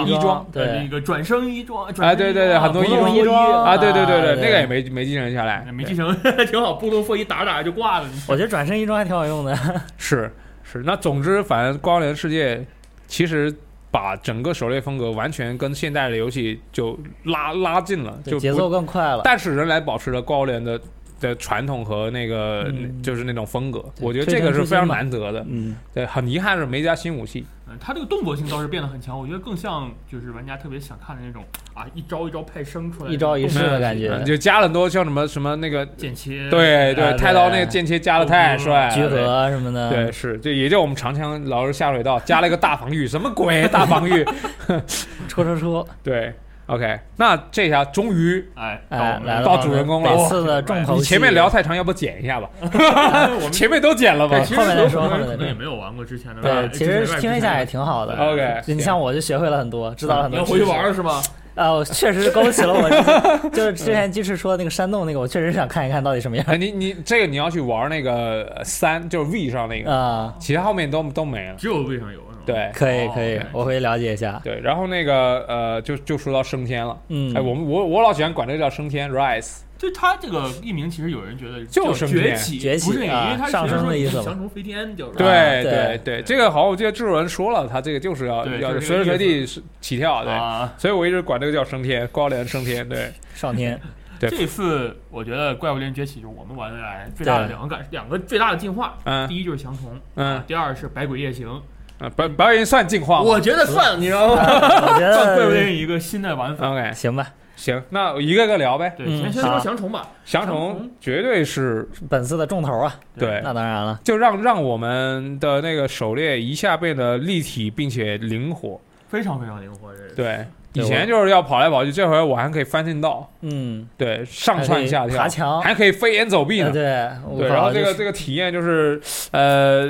衣装对那，个转生衣装，啊，转生对对对，很多衣装啊，对对对啊对那个也没没继承下来，没继承 挺好，布东风一打打就挂了。我觉得转生衣装还挺好用的，是是，那总之反正光联世界其实。把整个狩猎风格完全跟现代的游戏就拉拉近了，就节奏更快了。但是仍然保持了高联的的传统和那个、嗯就是那种风格，我觉得这个是非常难得的。嗯，对，很遗憾是没加新武器。嗯，他这个动作性倒是变得很强，我觉得更像就是玩家特别想看的那种啊，一招一招派生出来一招一式的感嗯觉，就加了很多像什么什么那个，剑切，对对，啊太刀那个剑切加的太帅了，聚合什么的，对。对，是，就也就我们长枪老是下水道加了一个大防御，什么鬼大防御？戳戳戳，对，OK，那这下终于哎，哎，来了到主人公了每次的重头戏。你前面聊太长，要不剪一下吧？我们 前面都剪了吧，其实后面再说后面可能也没有玩过之前的，对，其实听一下也挺好的。？OK，你像我就学会了很多，知道了很你要回去。玩了是吗？啊，我确实勾起了我 就是之前鸡翅说的那个山洞那个，我确实想看一看到底什么样哎，你你这个你要去玩那个呃三，就是 V 上那个，啊。其他后面都都没了。只有 V 上有？对哦可以可以我会了解一下。对，然后那个呃，就就说到升天了。嗯，哎，我们我我老喜欢管这个叫升天 rise。就他这个译名，其实有人觉得就是崛起，崛起不是因为他上升的意思嘛翔虫飞天就是。对对对对，这个好，我记得制作人说了，他这个就是要要随时随地起跳，对，啊，所以我一直管这个叫升天，高连升 天，对，上天，对这次我觉得怪物猎人崛起就是我们玩的来最大的两个感，两个最大的进化。嗯第一就是翔虫，嗯啊第二是百鬼夜行。啊，表表演算进化吗我觉得算，你知道吗？我觉 算怪物猎得人一个新的玩法。？OK，行吧。行，那一个个聊呗。对，嗯先先说好翔虫吧。翔虫绝对是本次的重头啊，对，那当然了，就让让我们的那个狩猎一下变得立体并且灵活。非常非常灵活，这个。对，以前就是要跑来跑去，这回我还可以翻进道，嗯，对，上蹿下跳，爬墙，还可以飞檐走壁呢。呃对对，然后这个这个体验就是，呃，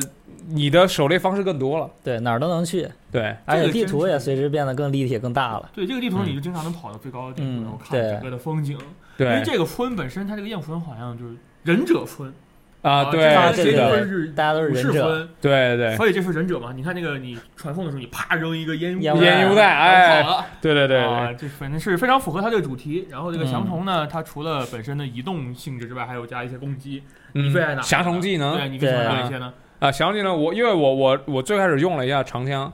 你的狩猎方式更多了。对哪儿都能去，对，而且这个地图也随之变得更立体、更大了。对这个地图，嗯你就经常能跑到最高的地嗯图，然后看整个的风景。对因为这个村本身，它这个焰蝠村好像就是忍者村啊，对，对是大家都是武忍者，士村，对对所以这是忍者嘛？你看那个你传送的时候，你啪扔一个烟烟雾烟雾弹，哎，跑了。对对对啊，对，这反正是非常符合它这个主题。然后这个嗯翔虫呢，它除了本身的移动性质之外，还有加一些攻击。嗯你最爱哪个？降虫技能对，你最喜欢对哪一些呢？啊，降虫技能我因为我我我最开始用了一下长枪，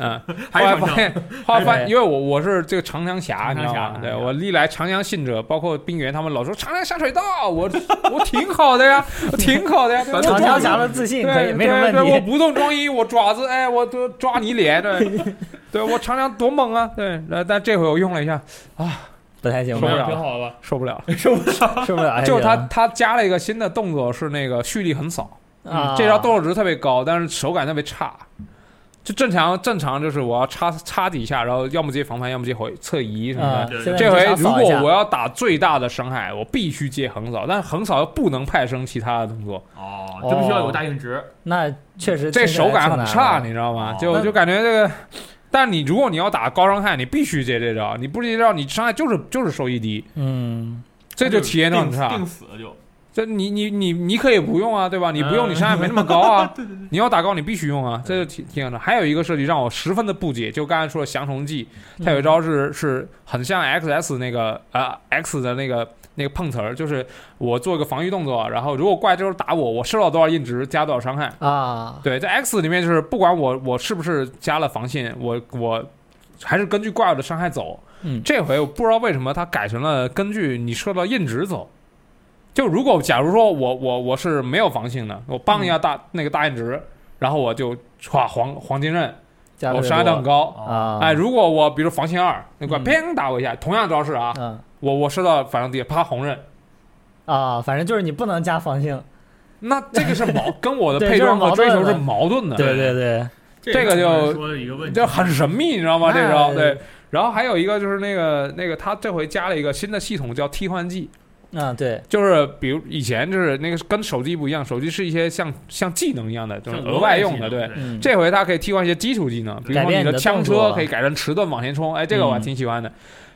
嗯，后？来发现，后来发现，因为我我是这个长枪侠，你知道吗？对我历来长枪信者，包括冰原他们老说长枪下水道，我我挺好的呀，我挺好的呀，长枪侠的自信可没什么对对，我。不动装一，我爪子，哎，我都抓你脸，对，对我长枪多猛啊，对，那但这回我用了一下，啊，不太行吧？受不了挺好吧？受不了。受不了。受不了。就他他加了一个新的动作，是那个蓄力横扫，啊，这招动作值特别高，但是手感特别差。就正常正常就是我要插插几下，然后要么接防范，要么接回侧移什么的。这回如果我要打最大的伤害，我必须接横扫，但是横扫又不能派生其他的动作，哦，这必须要有大硬直。那确实这手感很差，你你知道吗哦？就就感觉这个，但你如果你要打高伤害，你必须接这招，你不接这招，你伤害就是就是收益低，嗯，这就体验到很差。定定死了就。这你你你你可以不用啊，对吧？你不用，嗯你伤害没那么高啊。你要打高，你必须用啊，这就挺挺好的。还有一个设计让我十分的不解，就刚才说的降虫剂，它有一招是是很像 XS 那个呃 X 的那个那个碰瓷儿，就是我做一个防御动作，然后如果怪这时候打我，我受到多少硬值加多少伤害。啊，对，在 X 里面就是不管我我是不是加了防线，我我还是根据怪物的伤害走。嗯这回我不知道为什么它改成了根据你受到硬值走。就如果假如说我我我是没有防性的，我帮一下大、那个大硬值，然后我就歘黄黄金刃，我伤害量很高。啊，哎，如果我比如防性二，那怪嗯砰打我一下，同样招式啊，嗯我我受到反伤低，啪红刃。啊，反正就是你不能加防性，那这个是矛 跟我的配装和追求是矛盾的。对对对，这个就说了一个问题，这很神秘，你知道吗？这招哎对。然后还有一个就是那个那个，他这回加了一个新的系统叫替换技，嗯对，就是比如以前就是那个跟手机不一样，手机是一些像像技能一样的，就是额外用的，对。嗯，这回它可以替换一些基础技能，比如说你的枪车可以改成迟钝往前冲，哎，这个我还嗯挺喜欢的。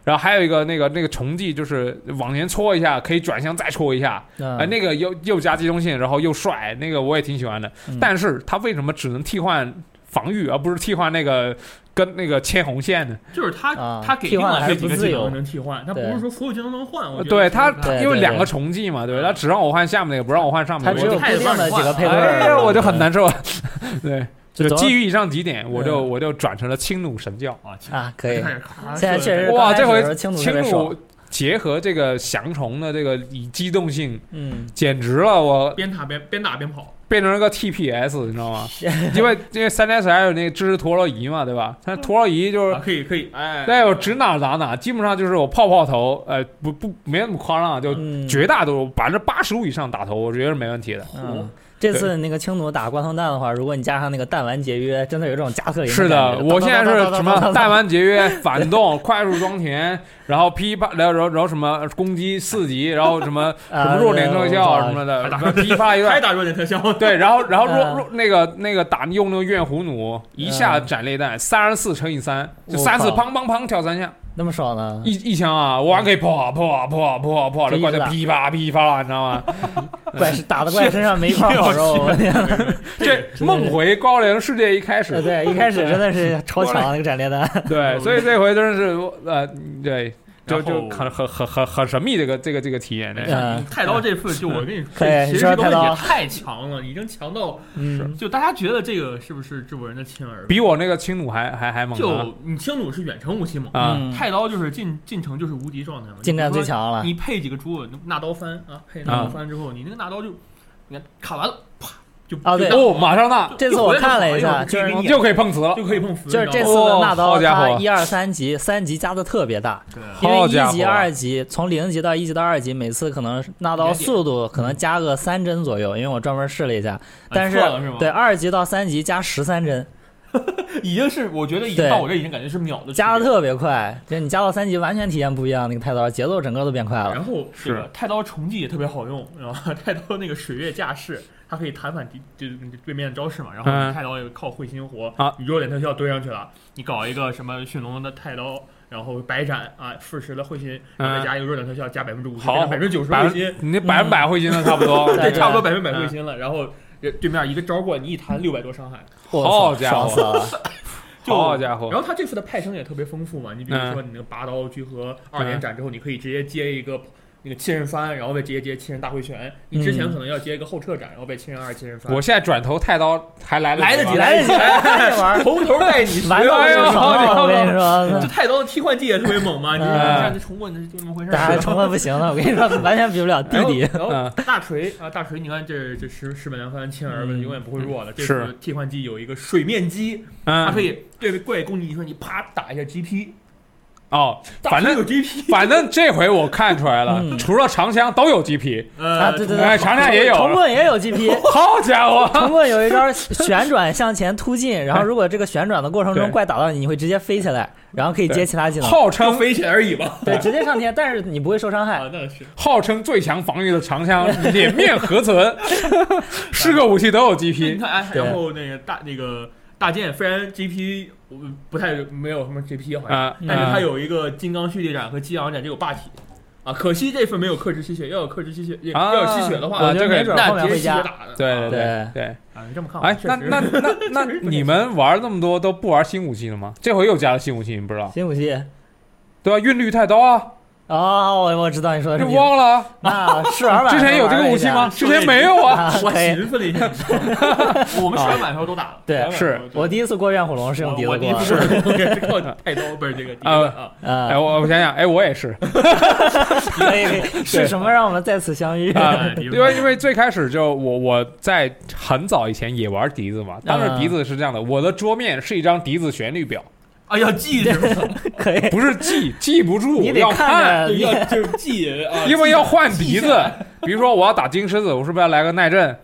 然后还有一个那个那个重技，就是往前戳一下可以转向再戳一下，嗯哎，那个又又加机动性，然后又帅，那个我也挺喜欢的。嗯但是它为什么只能替换防御，而不是替换那个跟那个切红线的？就是他啊他给换还是定了这几个不自由技能能替换，他不是说所有技能都能换。我觉得对它是不太对对对因为两个重技嘛，对，他只让我换下面那个，不让我换上面那个。它只有固定的几个配对儿，哎呀，我就很难受。对，就基于以上几点，我就嗯我就转成了轻弩神教。啊啊，可以开，始咔现在确实哇，这回刚开始轻弩特轻别爽弩结合这个翔虫的这个以机动性，嗯，简直了！我边打边边打边跑，变成了个 TPS，你知道吗？因为因为三 DS 还有那个支持陀螺仪嘛，对吧？它陀螺仪就是啊，可以可以，哎，对我指哪打哪，基本上就是我泡泡头，呃，不不没那么夸张啊，就嗯绝大多数百分之八十五以上打头，我觉得是没问题的。嗯，这次那个青弩打关头弹的话，如果你加上那个弹丸节约，真的有这种加特林是的，我现在是什么弹弹丸节约、反动、快速装填，然后噼啪，然后然后然后什么攻击四级，然后什么 什么弱点特效什么的噼啪一段。还打弱点特效，对，然后然后弱嗯。弱那个那个打用那个怨虎弩，一下斩裂弹三十四乘以三，就三次砰砰砰跳三下，那么爽呢？一一枪啊，我还可以破破破破破，这怪就噼啪噼啪，你知道吗？怪是打的怪身上没一块好肉，这梦回高龄世界一开始。对，对，一开始真的是超强那个斩裂弹，对，所以这回真的是呃，对，就就然后很很很很很神秘这个这个这个体验。对嗯太刀这次就我跟你说，其实这个东西太刀也太强了，已经强到嗯，就大家觉得这个是不是制作人的亲儿子？比我那个青弩还还还猛啊！就你青弩是远程武器猛，太刀就是进进城就是无敌状态嘛，近战最强。了，你配几个猪，纳刀翻啊，配纳刀翻之后，你那个纳刀就，你看砍完了，啪就哦对哦，马上那这次我看了一下就就是就可以碰瓷了。就可以碰瓷，就是这次的纳刀，它一二三级，三级加的特别大，对因为一级、二级从零级到一级到二级，每次可能纳刀速度可能加个三帧左右，因为我专门试了一下，但是？对，二级到三级加十三帧，已经是我觉得已经到我这已经感觉是秒的加的特别快，就是你加到三级完全体验不一样，那个太刀节奏整个都变快了。然后是太刀重技也特别好用，然后 太刀那个水月架势，它可以弹反敌就是对面的招式嘛，然后太刀也靠会心活啊，你弱点特效堆上去了，你搞一个什么驯龙的太刀。然后白斩啊，复时的会心，然后再加一个弱点特效，加百分之五十，好。百分之九十百会心，你那百分百会心了差不多。对对，差不多百分百嗯会心了。然后呃对面一个招过，你一弹六百多伤害，好家伙。好家伙。然后他这次的派生也特别丰富嘛，你比如说你那个拔刀聚合二连斩之后，你可以直接接一个那个七人翻，然后再直接接七人大回旋。你之前嗯可能要接一个后撤斩，然后被七人二七人翻。我现在转头太刀还来来得及，得及来得及来这 玩儿从头带你完了哎呦爽了，我跟你说这，太刀的替换技也特别猛嘛，你嗯看这重棍就那么回事儿。大家重混不行了，我跟你说，完全比不了弟弟。然后嗯大锤啊，大锤，你看这这石石本良翻亲儿们嗯永远不会弱的。这是次替换技有一个水面击，它可嗯，以对怪攻击，你说你啪打一下 GP，哦，反正有 GP 反正这回我看出来了，嗯除了长枪都有 GP，啊，对对哎对，长枪也有铜棍也有 GP。好家伙！铜棍有一招旋转向前突进，然后如果这个旋转的过程中怪打到你，你会直接飞起来，然后可以接其他技能。号称飞起来而已吧。对，直接上天，但是你不会受伤害。啊，那是号称最强防御的长枪，脸面何存？是个武器都有 GP，看，哎，然后那个大那个大剑，虽然 GP 我不太没有什么 GP 好像，啊，但是它啊有一个金刚蓄力斩和激昂斩这有霸体啊，可惜这份没有克制吸血，要有克制吸血，啊要有吸血的话，啊这个我觉得没准后那直接面会加。吸血打的。对啊对对对。啊，你这么看，哎，那确实那那那你们玩那么多都不玩新武器了吗？这回又加了新武器，你不知道？新武器对啊，韵律太刀啊，哦，我我知道你说的是。忘了啊？那试玩版之前有这个武器吗？之前没有啊。我寻思了一下，我们试完版的时候都打了。对试完版的时候都我第一次过怨虎龙是用笛子我第一过次是靠太刀，不是这个笛子啊。啊哎，，我我想想，哎，我也是 可以可以，是什么让我们再次相遇？因为因为最开始就我我在很早以前也玩笛子嘛，当时笛子是这样的，我的桌面是一张笛子旋律表，啊，要记是吗？可以，不是记记不住，你得要看着对要就是记啊，因为要换鼻子。比如说我要打金狮子，我是不是要来个耐震，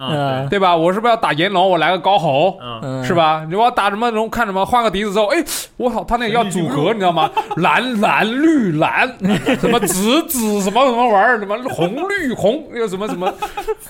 对吧？我是不是要打炎龙，我来个高吼？是？吧？你要打什么龙看什么，换个笛子之后，哎，我操，他那个要组合，你知道吗？蓝蓝绿蓝，什么紫紫什么什么玩意儿，什么红绿红，又什么什么，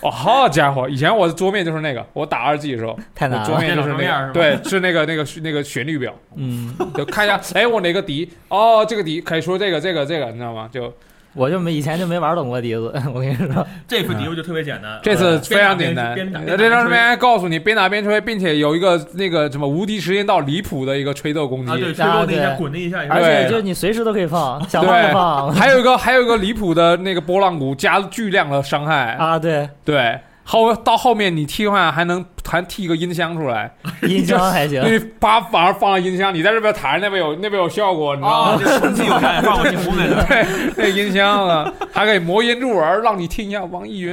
哦，好家伙！以前我的桌面就是那个，我打二 G 的时候，太难了。我桌面就是那个，电脑桌面是吧对，是那个那个那个旋律表，嗯，就看一下，哎，我哪个笛？哦，这个笛可以说这个这个这个，你知道吗？就我就没以前就没玩懂过笛子，我跟你说，这副笛子就特别简单，这次非常简单，这张这边还告诉你边打边吹，并且有一个那个什么无敌时间到离谱的一个吹奏攻啊，对，击，吹奏那一下，对滚那一下，而且就你随时都可以放，想放就，放。还有一个还有一个离谱的那个波浪鼓加巨量的伤害，啊！对，对，后到后面你替换还能还替个音箱出来，音箱还行因。为把反而放了音箱，你在这边弹那边有那边有效果，你知道，吗？这纯自有感放过进屋来的，对，那音箱啊，还可以魔音入耳，让你听一下网易云。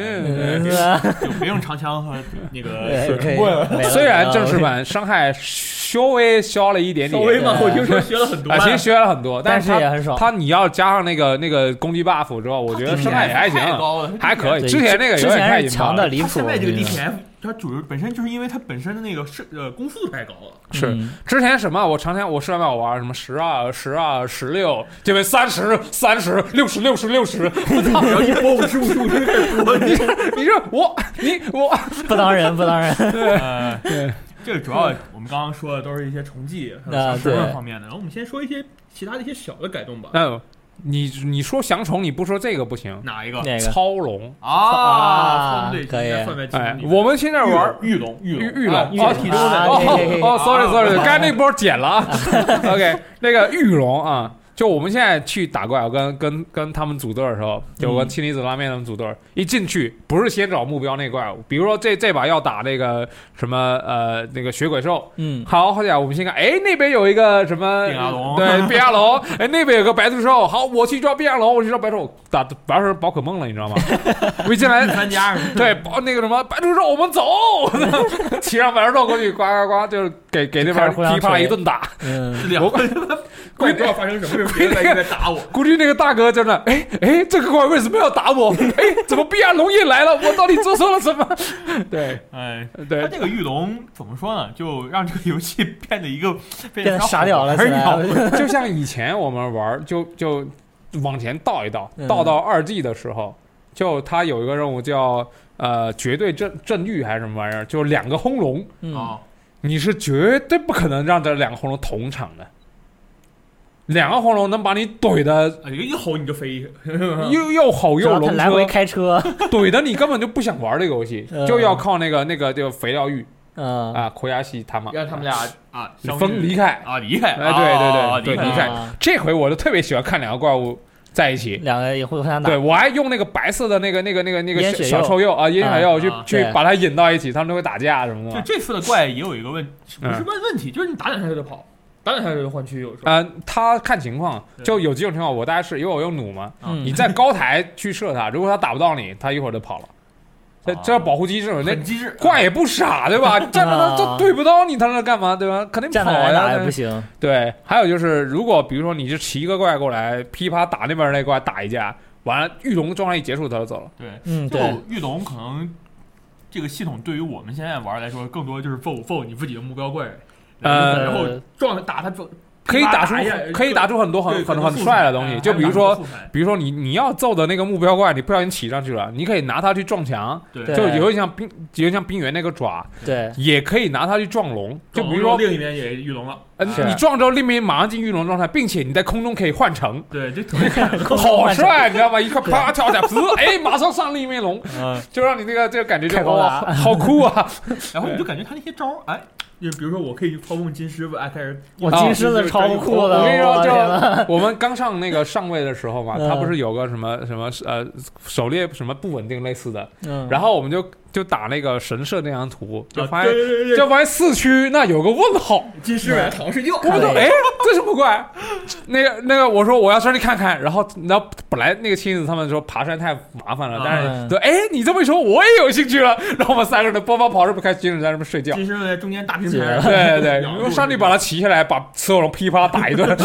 就不用长枪和那个，虽然正式，版伤害稍微消了一点点，稍微嘛，我听说学了很多，其实学了很多，但是它是也很爽。它你要加上那个那个攻击 buff 之后，我觉得伤害也还行，还可以。之前那个有点太前是引爆了，强的离谱。现在这个 DPF 它主要本身就是因为它本身的那个是呃攻速太高了，是嗯之前什么？我常天我试完版我玩什么十二、十二、十六，这边三十、三十、六十、六十、六十，我操！然后一波五十五十五十开始播，你你这我你我，不当人，不当人。对，对，这个主要我们刚刚说的都是一些重技还有方面的，然后我们先说一些其他的一些小的改动吧。嗯，你你说降虫，你不说这个不行，哪一个？哪个？超龙，啊？啊对，可以。哎我们现在玩玉龙玉玉龙。玉龙。哦啊解体的哦，sorry sorry，啊刚才那波剪了啊。OK，那个玉龙啊，就我们现在去打怪，我跟跟跟他们组队的时候，就跟氢离子拉面他们组队，一进去不是先找目标那怪物，比如说这这把要打那个什么呃那个血鬼兽，嗯，好，好家伙，我们先看，哎，那边有一个什么变压龙。对，变亚龙，哎，那边有个白兔兽，好，我去抓变亚龙，我去抓白兔，打玩成宝可梦了，你知道吗？我一进来，专家是吧？对，宝那个什么白兔兽，我们走，骑上白兔兽过去，呱呱呱，就是给给那边噼啪一顿打，嗯，我也 不知道发生什么事，别人在那边打我。估计那个大哥在那，哎哎，这个怪为什么要打我？哎，怎么变压龙也来了？我到底做错了什么？对哎，对他对，这个玉龙怎么说呢？就让这个游戏变得一个变变得傻屌了起来好玩儿就像以前我们玩，就就往前倒一倒，嗯倒到二 G 的时候，就他有一个任务叫呃绝对震震域还是什么玩意儿，就两个轰龙，嗯，啊！你是绝对不可能让这两个轰龙同场的。两个黄龙能把你怼的啊一吼你就飞，又又吼又龙来回，开车，怼的你根本就不想玩这个游戏，嗯。就要靠那个那个就肥料玉嗯，啊，口牙西他妈。让他们俩啊分离开。啊离开，哎对对对啊离开。对离开。啊这回我就特别喜欢看两个怪物在一起，两个也互相打。对，我还用那个白色的那个那个那个那个小臭鼬啊，烟血鼬去去把它引到一起，他们都会打架什么的。就这次的怪也有一个问，不嗯。是问问题，就是你打两下它就跑，打两下它就换区，有时候呃，他看情况，就有几种情况，我大概是因为我用弩嘛，嗯你在高台去射他，如果他打不到你，他一会儿就跑了。这这要保护机制嘛，那很机智，怪也不傻，对吧？站着他啊这怼不到你，他那干嘛，对吧？肯定跑呀也不。行。对，还有就是，如果比如说你是骑一个怪过来，噼啪打那边那怪打一架，完了御龙状态一结束，他就走了。对，嗯，就对，玉龙可能这个系统对于我们现在玩来说，更多就是 f o f o 你自己的目标怪，呃然后撞打他撞，可以打出可以打出很多很很很帅的东西，哎就比如说比如说你你要揍的那个目标怪，你不小心骑上去了，你可以拿它去撞墙，对，就有点像冰，有点像冰原那个爪，对，也可以拿它去撞龙。就比如说，另一边也御龙了，呃，你撞之后，另一边马上进御龙状态，并且你在空中可以换乘，对，这特别看，好帅，你知道吗？一块啪跳下，滋，哎，马上上另一面龙，嗯，就让你那个这个感觉就开高哇，好酷啊！然后你就感觉他那些招儿，哎，就比如说我可以操控金狮子，哎，开始我啊金狮子超酷的，我跟你说就 我们刚上那个上位的时候嘛，嗯他不是有个什么什么呃狩猎什么不稳定类似的，嗯，然后我们就就打那个神社那张图，就发现对对对对，就发现四区那有个问号，金狮子躺着睡觉，我们说哎这什么怪？那个那个我说我要上去看看，然后然后本来那个亲子他们说爬山太麻烦了，但是嗯。对哎你这么一说我也有兴趣了，然后我们三个人包包跑这么开心，在那边睡觉。金狮子在中间大平台，对对对，两你们上去把它骑下来，把所有人噼啪打一顿，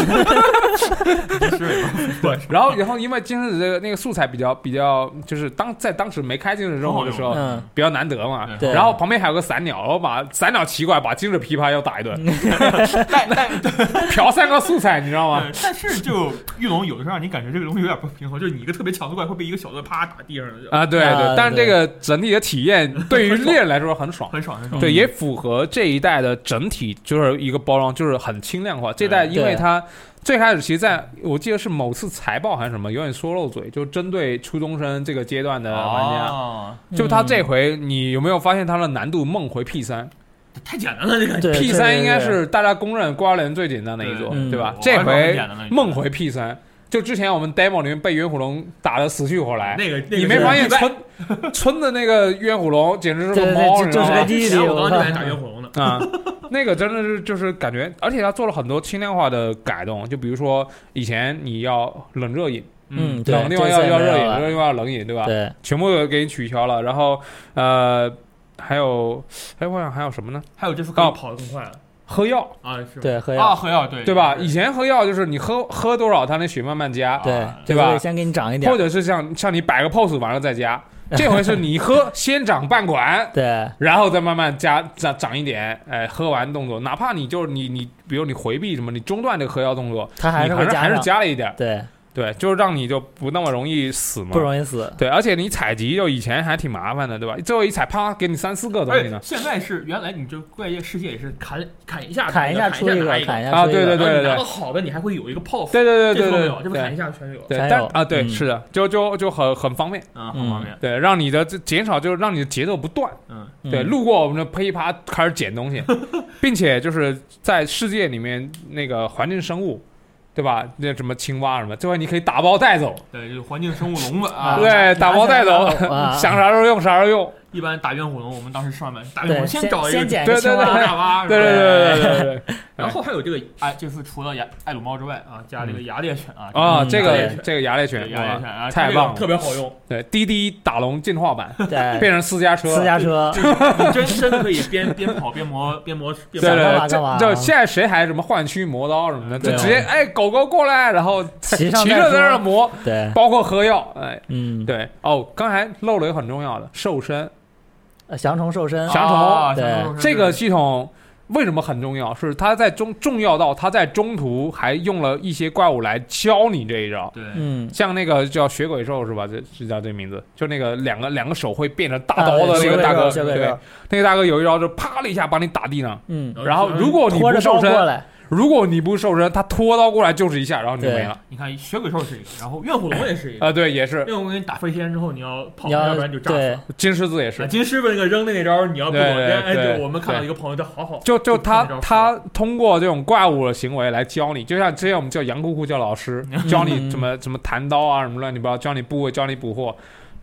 对，然后然后因为金狮子这个那个素材比较比较，就是当在当时没开金狮子任务的时候，嗯，比较难得嘛。对然后旁边还有个散鸟，然后把散鸟骑过来，把精致琵琶要打一顿，但但 嫖三个素材，你知道吗？呃 但是就玉龙有的时候让你感觉这个东西有点不平衡，就是你一个特别强的怪会被一个小的啪打地上了，就啊，对啊对，但是这个整体的体验对于猎人来说很爽。很爽很爽。对，也符合这一代的整体，就是一个包装，就是很轻量化。这代因为它最开始其实在我记得是某次财报还是什么，有点说漏嘴，就针对初中生这个阶段的玩家，哦。就他这嗯回你有没有发现他的难度梦回 P 三？太简单了，这个？P 三应该是大家公认瓜联最简单的一座，对对吧？嗯？这回梦回 P 三，就之前我们 demo 里面被冤虎龙打的死去活来，那个那个你没发现村村的那个冤虎龙简直是个对对猫，就就是你知道吗？个弟弟，我刚刚就在打冤虎龙呢，啊，那个真的是就是感觉，而且他做了很多轻量化的改动，就比如说以前你要冷热饮，嗯，对，冷的地方要要热饮，热的地方要冷饮，对吧？对，全部都给你取消了。然后呃，还有哎，我想还有什么呢？还有这次可以跑得更快了喝药，啊，是对，喝药啊，喝药对对吧？以前喝药就是你喝喝多少，它那血慢慢加，对啊，对吧先给你长一点或，者是像像你摆个 pose 完了再加。这回是你喝先涨半管，对，然后再慢慢加涨涨一点，哎，喝完动作，哪怕你就是你你，比如你回避什么，你中断这个喝药动作，它还是还是加了一点，对，对，就是让你就不那么容易死嘛，不容易死，对，而且你采集就以前还挺麻烦的，对吧？最后一采，啪，给你三四个东西呢。现在是原来你就怪异世界也是砍砍一下砍一下出一个，砍一下出一个，对对对然后你拿到好的你还会有一个 pose，对对对对对这不砍对一下全有，对，但啊，对，嗯是的，就就就很很方便，啊，很方便，对，让你的这减少，就是让你的节奏不断。嗯，嗯对，路过我们这噼啪开始捡东西，并且就是在世界里面那个环境生物，对吧？那什么青蛙什么，这回你可以打包带走，对，就是环境生物笼子 啊，对，打包带走，啊想啥时候用啥时候用。一般打怨虎龙，我们当时上面打怨虎，龙先找一个对对对对对对对。然后还有这个哎，这次除了牙爱鲁猫之外啊，加这个牙猎犬啊，啊，嗯这个这个牙猎犬，牙猎犬啊，太棒了。特别好用，对，滴滴打龙进化版对，变成私家车，私家车，你真身可以边边跑边磨边磨就现在谁还什么换区磨刀什么的，就直接哎狗狗过来，然后骑上骑着在那，磨，对，包括喝药，哎，嗯，对。哦，刚才漏了一个很重要的瘦身，呃降虫瘦身，降虫啊对。这个系统为什么很重要？是它在中重要到它在中途还用了一些怪物来教你这一招。对，嗯，像那个叫血鬼兽是吧？这是叫这名字，就那个两个两个手会变成大刀啊的那个大哥，对血鬼兽，那个大哥有一招就啪的一下把你打地上，嗯，然后如果你不瘦身，过来，如果你不瘦身，他拖刀过来就是一下，然后你就没了。你看血鬼兽是一个，然后怨虎龙也是一个，啊，对，也是。怨虎龙给你打飞天之后你要跑，要要不然就炸死了。金狮子也啊是，金狮子那个扔的那个招，你要不对对哎，对。我们看到一个朋友，他好好，就就他他通过这种怪物的行为来教你，就像之前我们叫杨姑姑叫老师，教你嗯怎么怎么弹刀啊，什么乱七八糟，教你部位，教你捕获。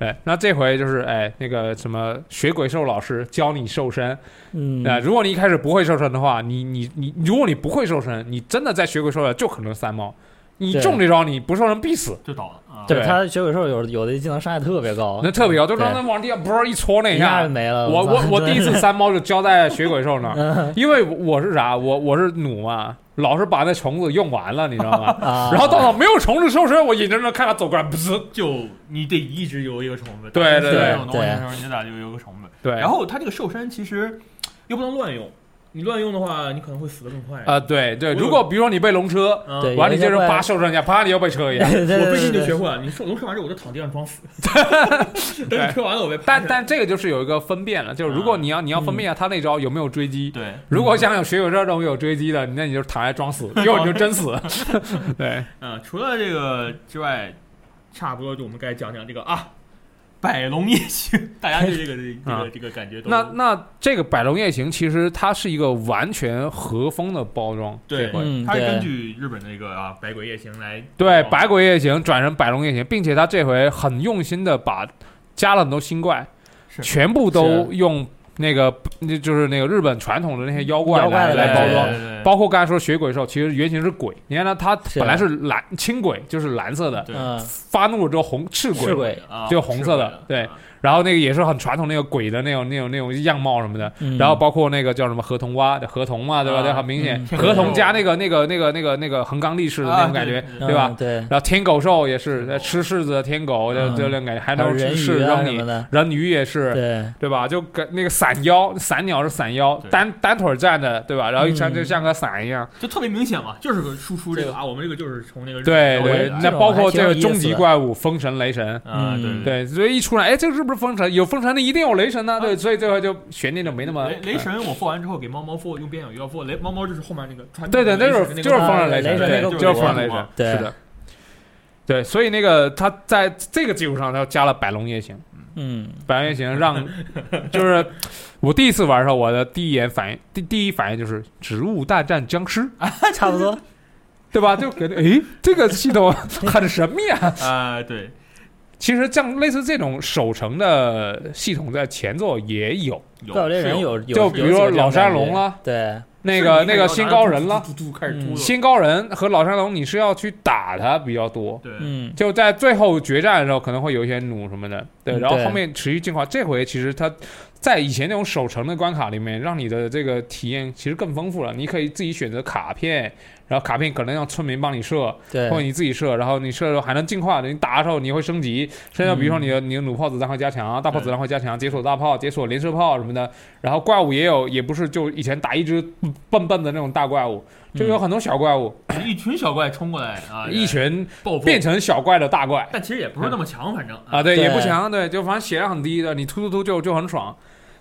对，那这回就是哎，那个什么血鬼兽老师教你瘦身。嗯，呃，如果你一开始不会瘦身的话，你你你，如果你不会瘦身，你真的在血鬼兽了就可能三猫，你中这招你不瘦身必死，就倒了啊。对对。他血鬼兽有有的技能伤害特别高，那特别高，就对让他往地上啵一戳那一一下下就。没了。我我我第一次三猫就交在血鬼兽那 因为我是啥，我我是弩嘛，老是把那虫子用完了，你知道吗？啊，然后到了没有虫子收时，我眼睁睁看它走过来，不是，就你得一直有一个虫子，对对对这种东西的时候你咋就有个虫子。对，然后它这个瘦身其实又不能乱用，你乱用的话，你可能会死得更快。啊，对对，如果比如说你被龙车，完了你接着有一些怪叭受伤一下，啪你又被车一样。我最近就学会了，你受龙车完之后，我就躺地上装死。等你车完了，我再爬但但这个就是有一个分辨了，就是如果你要你要分辨一下他那招有没有追击，对，如果像有血鬼这种有追击的，那你就躺下装死，要不你就真死。对，嗯，除了这个之外，差不多就我们该讲讲这个啊，百龙夜行，大家对这个这 啊个这个感觉都那那这个百龙夜行其实它是一个完全和风的包装，对嗯它是根据日本那个啊百鬼夜行来对，百鬼夜行转成百龙夜行，并且它这回很用心的把加了很多新怪，全部都用那个那就是那个日本传统的那些妖怪妖怪来来来包装。包括刚才说血鬼兽，其实原型是鬼。你看它，它本来是蓝青鬼，就是蓝色的，发怒了之后红赤鬼，赤鬼啊就红色的是对啊然后那个也是很传统那个鬼的那种那种那种样貌什么的。嗯。然后包括那个叫什么河童蛙的河童嘛，对吧？啊。这很明显，嗯。河童加那个那个那个那个那个横纲力士的那种感觉，啊对吧？嗯对，然后天狗兽也是在吃柿子的天狗，就嗯就那种感觉，还能吃鱼啊扔你人鱼也是，对，对吧？就跟那个伞妖，伞鸟是伞妖，单单腿站着，对吧？然后一穿嗯。就像个伞一样。就特别明显嘛，就是个输出这个啊，我们这个就是从那个对对那包括这个终极怪物风神雷神，啊，对嗯对，所以一出来，哎，这是不是不是风神？有风神的一定有雷神呢，对，所以最后就悬念就没那么雷雷。神我做完之后给猫猫做用边角鱼要做雷猫猫就是后面那个传对对，那就是就是封神雷神，雷神对，那个就是骨风神雷神，对是的。对，所以那个他在这个基础上，他加了百龙夜行。嗯，百龙夜行让，就是我第一次玩的时候，我的第一眼反应，第第一反应就是植物大战僵尸，差不多，对吧？就感觉诶，这个系统 很神秘啊。啊，对，其实像类似这种守城的系统，在前作也有，有怪物猎人有有，就比如说老山龙了，啦，对，那个那个新高人了，新高人和老山龙，你是要去打他比较多。对，嗯，就在最后决战的时候，可能会有一些弩什么的，对，然后后面持续进化。这回其实它在以前那种守城的关卡里面，让你的这个体验其实更丰富了。你可以自己选择卡片，然后卡片可能让村民帮你射，对或者，你自己射，然后你射的时候还能进化，你打的时候你会升级，升到比如说你的你的弩炮子弹会加强，大炮子弹会加强，解锁大炮、解锁连射炮什么的。然后怪物也有，也不是就以前打一只笨笨的那种大怪物，就有很多小怪物，一群小怪冲过来啊，一群爆变，成小怪的大怪。但其实也不是那么强，反正啊，对，对也不强，对，就反正血量很低的，你突突突就就很爽。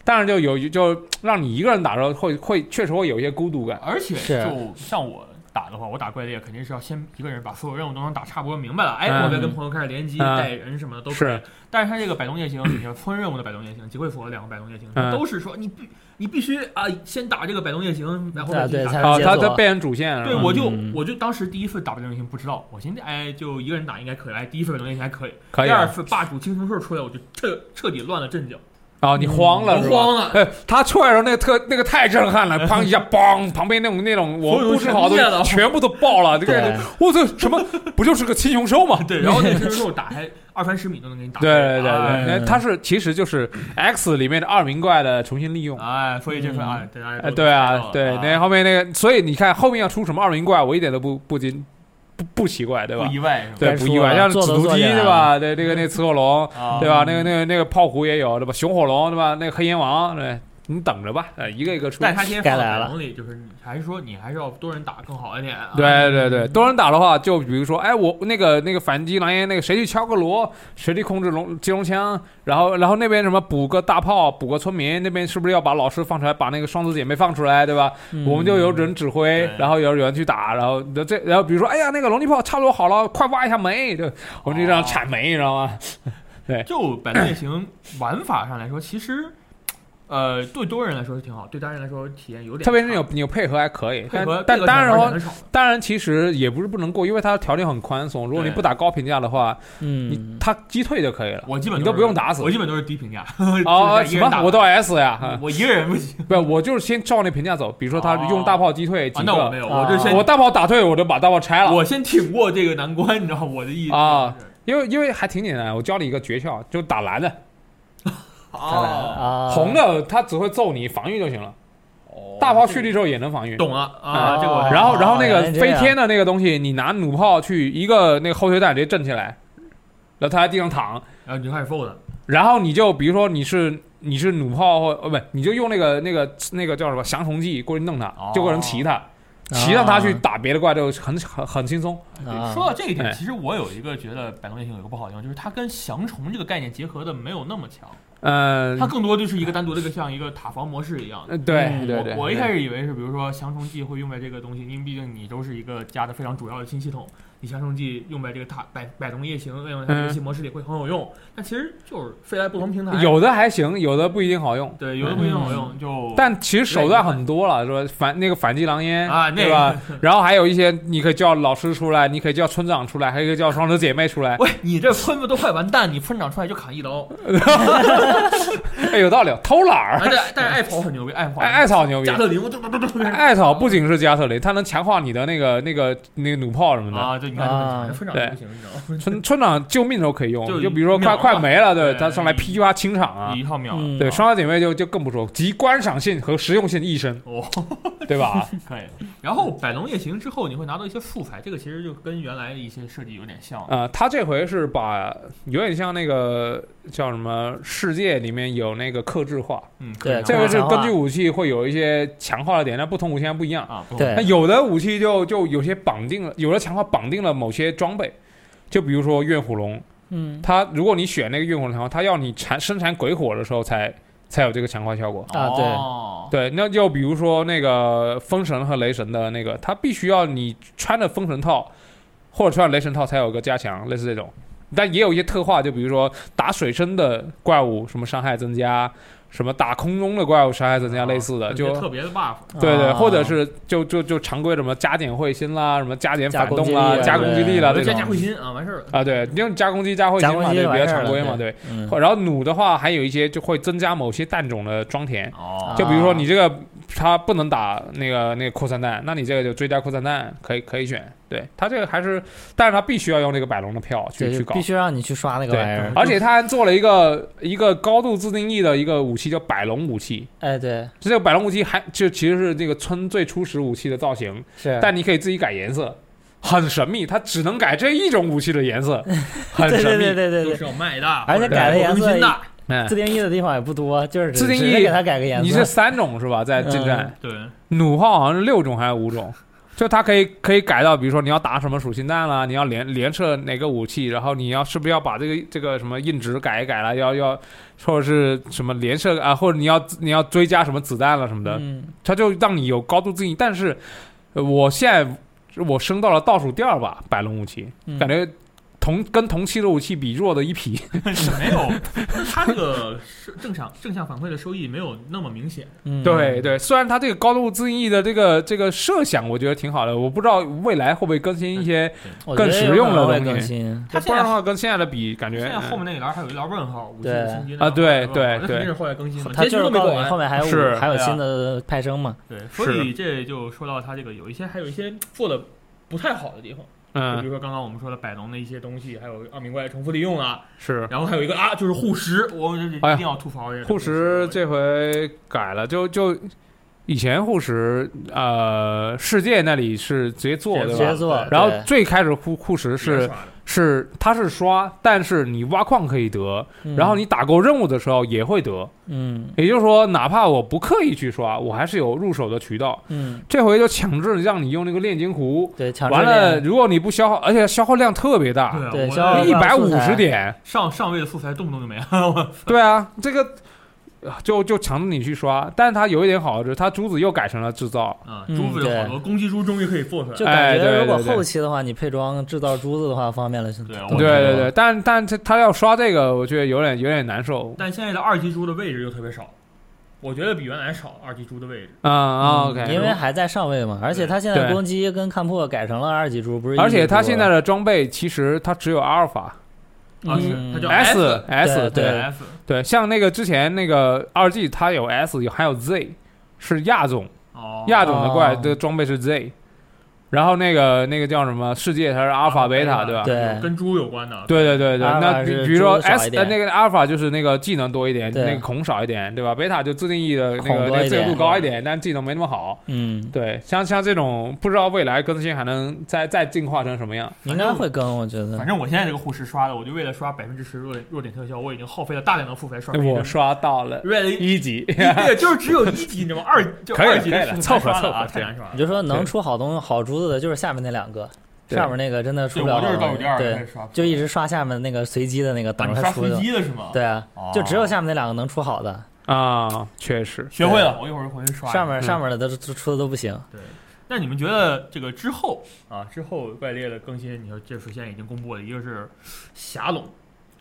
当然就有就让你一个人打的时候会会确实会有一些孤独感。而且就像我打的话，我打怪猎肯定是要先一个人把所有任务都能打差不多明白了，哎，嗯我再跟朋友开始联机、嗯带人什么的都可以是。但是他这个摆动夜行，你像村任务的摆动夜行、集会所的两个摆动夜行，嗯都是说你必你必须啊，先打这个摆动夜行，然后再去打才啊，他他扮演主线。对，我就嗯我就当时第一次打摆动夜行不知道，我寻思哎就一个人打应该可以，哎第一次摆动夜行还可以，可以啊。第二次霸主青铜兽出来，我就彻彻底乱了阵脚，啊，你慌了我是吧？慌了。哎，他出来的时候那个特那个太震撼了，砰一下，嘣，旁边那种那种我布置好的全部都爆了，这个我这什么不就是个青雄兽吗？对，然后那青雄兽打开二三十米都能给你打开。对对对哎对，那它是其实就是 X 里面的二名怪的重新利用。哎，所以这份嗯哎，对啊对，啊那后面那个，所以你看后面要出什么二名怪，我一点都不不惊不不奇怪，对吧不？意外？对，不意外，像紫图机都做起来对吧？对，那个那个雌火龙，啊，对吧？那个那个那个炮虎也有，对吧？熊火龙，对吧？那个黑炎王，对，你等着吧，呃，一个一个出。但他今天放该来了在龙里，就是你还是说你还是要多人打更好一点啊。对对对，多人打的话，就比如说，哎，我那个那个反击狼烟，那个谁去敲个锣，谁去控制龙机龙枪，然后然后那边什么补个大炮，补个村民，那边是不是要把老师放出来，把那个双子姐妹放出来，对吧？嗯我们就有人指挥，然后有有人去打，然后这然后比如说，哎呀，那个龙力炮差不多好了，快挖一下煤，对，我们就这样铲煤，你知道吗？就百龙夜行玩法上来说，其实，呃，对多人来说是挺好，对单人来说体验有点。特别是你有你有配合还可以，但配合但配合起来单人的话很少的当然，其实也不是不能过，因为它条件很宽松。如果你不打高评价的话，嗯你，它击退就可以了。我基本你都不用打死我基本都是低评价。哦，就是一个人打？什么我都 S 呀？啊我一个人不行不，我就是先照那评价走。比如说他用大炮击退几啊，那我没，有，啊我就先我大炮打退，我就把大炮拆了。我先挺过这个难关，你知道我的意思啊因为因为还挺简单，我教你一个诀窍，就打蓝的，哦，啊，红的他只会揍你，防御就行了。哦。大炮蓄力之后也能防御。懂了。啊，这个然后，然后那个飞天的那个东西，你拿弩炮去一个那个后退弹直接震起来，然后他在地上躺，然后你就开始 fold，然后你就比如说你是你是弩炮或呃不，你就用那个那个那个叫什么降虫剂过去弄他哦，就有人骑他，骑上他去打别的怪就很很很轻松。啊。说到这一点，哎。其实我有一个觉得百龙夜行有一个不好的地方，就是它跟降虫这个概念结合的没有那么强，嗯它，更多就是一个单独的一个像一个塔防模式一样。对嗯对对，我我一开始以为是，比如说降虫剂会用在这个东西，因为毕竟你都是一个加的非常主要的新系统，你降虫剂用在这个塔百百龙夜行用在游戏模式里会很有用。但其实就是飞来不同平台，有的还行，有的不一定好用。对有的不一定好用，就但其实手段很多了，说反那个反击狼烟啊那个对吧？然后还有一些你可以叫老师出来，你可以叫村长出来，还可以叫双子姐妹出来。喂，你这村子都快完蛋，你村长出来就砍一刀。哎，有道理，偷懒儿。但是艾草很牛逼，艾草艾艾草牛逼加，特林，艾草不仅是加特林，它能强化你的那个那个那个弩炮什么的。啊，对，啊个村长对就不行，你知道吗？村村长救命的时候可以用，就就比如说快快没了，对对他上来噼啪清场啊一。套秒，嗯对，双小姐妹就就更不说，集观赏性和实用性一身，哦，对吧？可以。然后百龙夜行之后，你会拿到一些素材，这个其实就跟原来的一些设计有点像。呃，他这回是把有点像那个叫什么世界里面有那个克制化，嗯，对这个是根据武器会有一些强化的点，但不同武器还不一样。啊，对那有的武器就就有些绑定了，有的强化绑定了某些装备，就比如说怨虎龙，嗯它如果你选那个怨虎龙的话，它要你产生产鬼火的时候才才有这个强化效果。啊对哦对，那就比如说那个风神和雷神的那个，它必须要你穿着风神套或者穿雷神套才有个加强，类似这种。但也有一些特化，就比如说打水深的怪物，什么伤害增加，什么打空中的怪物伤害增加，类似的，就特别的 buff，对对，啊。或者是就就就常规什么加点会心啦，什么加减加攻击反动啦，加攻击力啦这加加种会心啊，完事儿了。啊，对，因为加攻击加会心嘛，加攻击对，比较常规嘛，对。然后弩的话，还有一些就会增加某些弹种的装填，哦，就比如说你这个它不能打那个那个扩散弹，那你这个就追加扩散弹可以可以选。对，他这个还是，但是他必须要用这个百龙的票去去搞必。须让你去刷那个对玩意儿，而且他还做了一个一个高度自定义的一个武器，叫百龙武器。哎对这个百龙武器还就其实是这个村最初始武器的造型，是，但你可以自己改颜色，很神秘。它只能改这一种武器的颜色，很神秘。对对对对，都是要卖的，而且改的颜色自定义的地方也不多，就是自定义给它改个颜色。你是三种是吧？在近战，对，弩炮好像是六种还是五种？就它可以可以改到，比如说你要打什么属性弹啦，你要连连射哪个武器，然后你要是不是要把这个这个什么硬值改一改了，要要或者是什么连射啊，或者你要你要追加什么子弹了什么的，嗯它就让你有高度自信。但是呃我现在我升到了倒数第二把百龙武器，嗯感觉同跟同期的武器比弱的一匹。是没有，它这个是正向正向反馈的收益没有那么明显。嗯，对对，虽然它这个高度自定义的这个这个设想，我觉得挺好的，我不知道未来会不会更新一些，更实用的东西更新。它不然的话跟现在的比，感觉现在后面那一栏还有一栏问号，武器的新级啊对对对肯定是后来更新的，它就是告诉你后。面还有还有新的派生嘛？对，所以这就说到它这个有一些还有一些做的不太好的地方，就比嗯如说刚刚我们说的百龙的一些东西，还有二名怪重复利用啊，是然后还有一个啊，就是护石，我一哎呀定要吐槽一下护石这回改了，就就以前护石呃世界那里是直接做直对吧？直接做，然后最开始护护石是是它是刷，但是你挖矿可以得，嗯。然后你打够任务的时候也会得，嗯。也就是说哪怕我不刻意去刷，我还是有入手的渠道。嗯，这回就强制让你用那个炼金壶，对，强制完了，如果你不消耗，而且消耗量特别大，对一百五十点。上上位的素材动不动就没了，对啊，这个呃就就强制你去刷，但是它有一点好，就是它珠子又改成了制造。啊，嗯珠子有好多攻击珠终于可以做出来。就感觉如果后期的话，你配装制造珠子的话，方便了。对对对对，但但它它要刷这个，我觉得有点有点难受。但现在的二级珠的位置又特别少，我觉得比原来少二级珠的位置。啊啊，OK，因为还在上位嘛，而且他现在攻击跟看破改成了二级珠，不是？而且他现在的装备其实他只有阿尔法。啊，是它叫 S S 对 F 对，像那个之前那个二 G，它有 S，有还有 Z，是亚种，亚种的怪的装备是 Z。然后那个那个叫什么世界，它是阿尔法贝塔，对吧？对，跟猪有关的。对对对对，那比比如说 S 呃那个阿尔法就是那个技能多一点，那个孔少一点，对吧？贝塔就自定义的那个那个自由度高一点，但技能没那么好。嗯，对，像像这种不知道未来更新还能再再进化成什么样？应该会更，我觉得。反正我现在这个护士刷的，我就为了刷百分之十弱点弱点特效，我已经耗费了大量的付费刷。我刷到了一级，对，就是只有一级，你知道吗？二就二级的凑合凑合，太难刷了。你就说能出好东西好珠子的，就是下面那两。两个上面那个真的出不了，对，就一直刷下面那个随机的那个，等着它出。随机的是吗？对啊，就只有下面那两个能出好的啊，确实学会了，我一会儿回去刷。上面上面的都出的都不行。对，那你们觉得这个之后啊，之后怪猎的更新，你说这次现在已经公布了，一个是霞龙。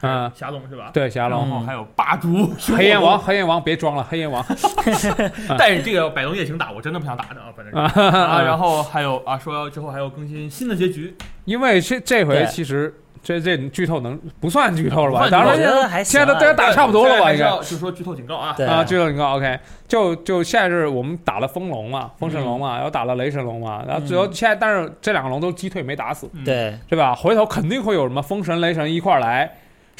嗯，霞龙是吧？对，霞龙，然后还有霸主、黑焰王，黑焰王别装了，黑焰王。但是这个百龙夜行打，我真的不想打的啊，反正啊。然后还有啊，说之后还要更新新的结局，因为这这回其实这这剧透能不算剧透了吧？当然，现在都大家打差不多了吧？应该就说剧透警告啊啊，剧透警告。OK，就就现在是我们打了风龙嘛，风神龙嘛，然后打了雷神龙嘛，然后最后现在，但是这两个龙都击退没打死，对对吧？回头肯定会有什么风神、雷神一块来。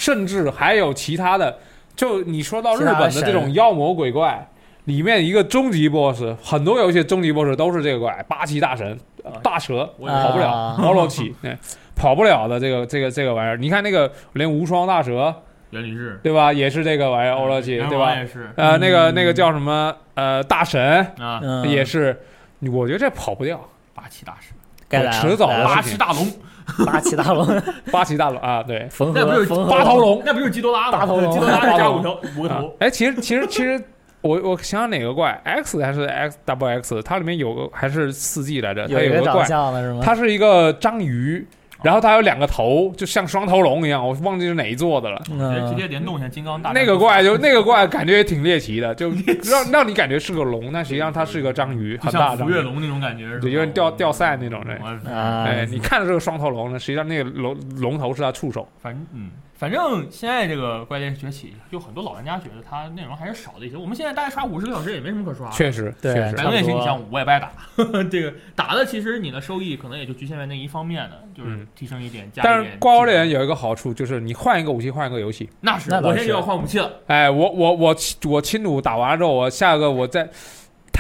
甚至还有其他的，就你说到日本的这种妖魔鬼怪，里面一个终极 BOSS，很多游戏终极 BOSS 都是这个怪，八岐大神，大蛇跑不了，毛罗奇，跑不了的这个这个这个玩意儿。你看那个连无双大蛇，元对吧？也是这个玩意儿，欧罗奇，对吧？也是，呃，那个那个叫什么？呃，大神啊，也是，我觉得这跑不掉，八岐大神，迟早八岐大龙。八岐大龙，八岐大龙啊，对，那不是八头龙，那不是基多拉吗？八头龙，基多拉加五条五个头。哎，其实其实其实，我我想想哪个怪，X 还是 X double X？它里面有个还是四 G 来着？它有个怪，它是一个章鱼。然后它有两个头，就像双头龙一样，我忘记是哪一座的了。直接联动像金刚大。那个怪就那个怪感觉也挺猎奇的，就让让你感觉是个龙，但实际上它是个章鱼，很大的。月龙那种感觉，对，有点掉掉赛那种的。哎，你看着是个双头龙呢，实际上那个龙龙头是它触手。反正嗯。反正现在这个怪猎崛起，就很多老玩家觉得它内容还是少了一些。我们现在大概刷五十个小时也没什么可刷。确实，对。百龙也行，你像我也不爱打，这个打的其实你的收益可能也就局限在那一方面的，就是提升一点加一点。但是怪物猎人有一个好处，就是你换一个武器，换一个游戏。那是，我现在就要换武器了。哎，我我我我轻弩打完之后，我下个我再。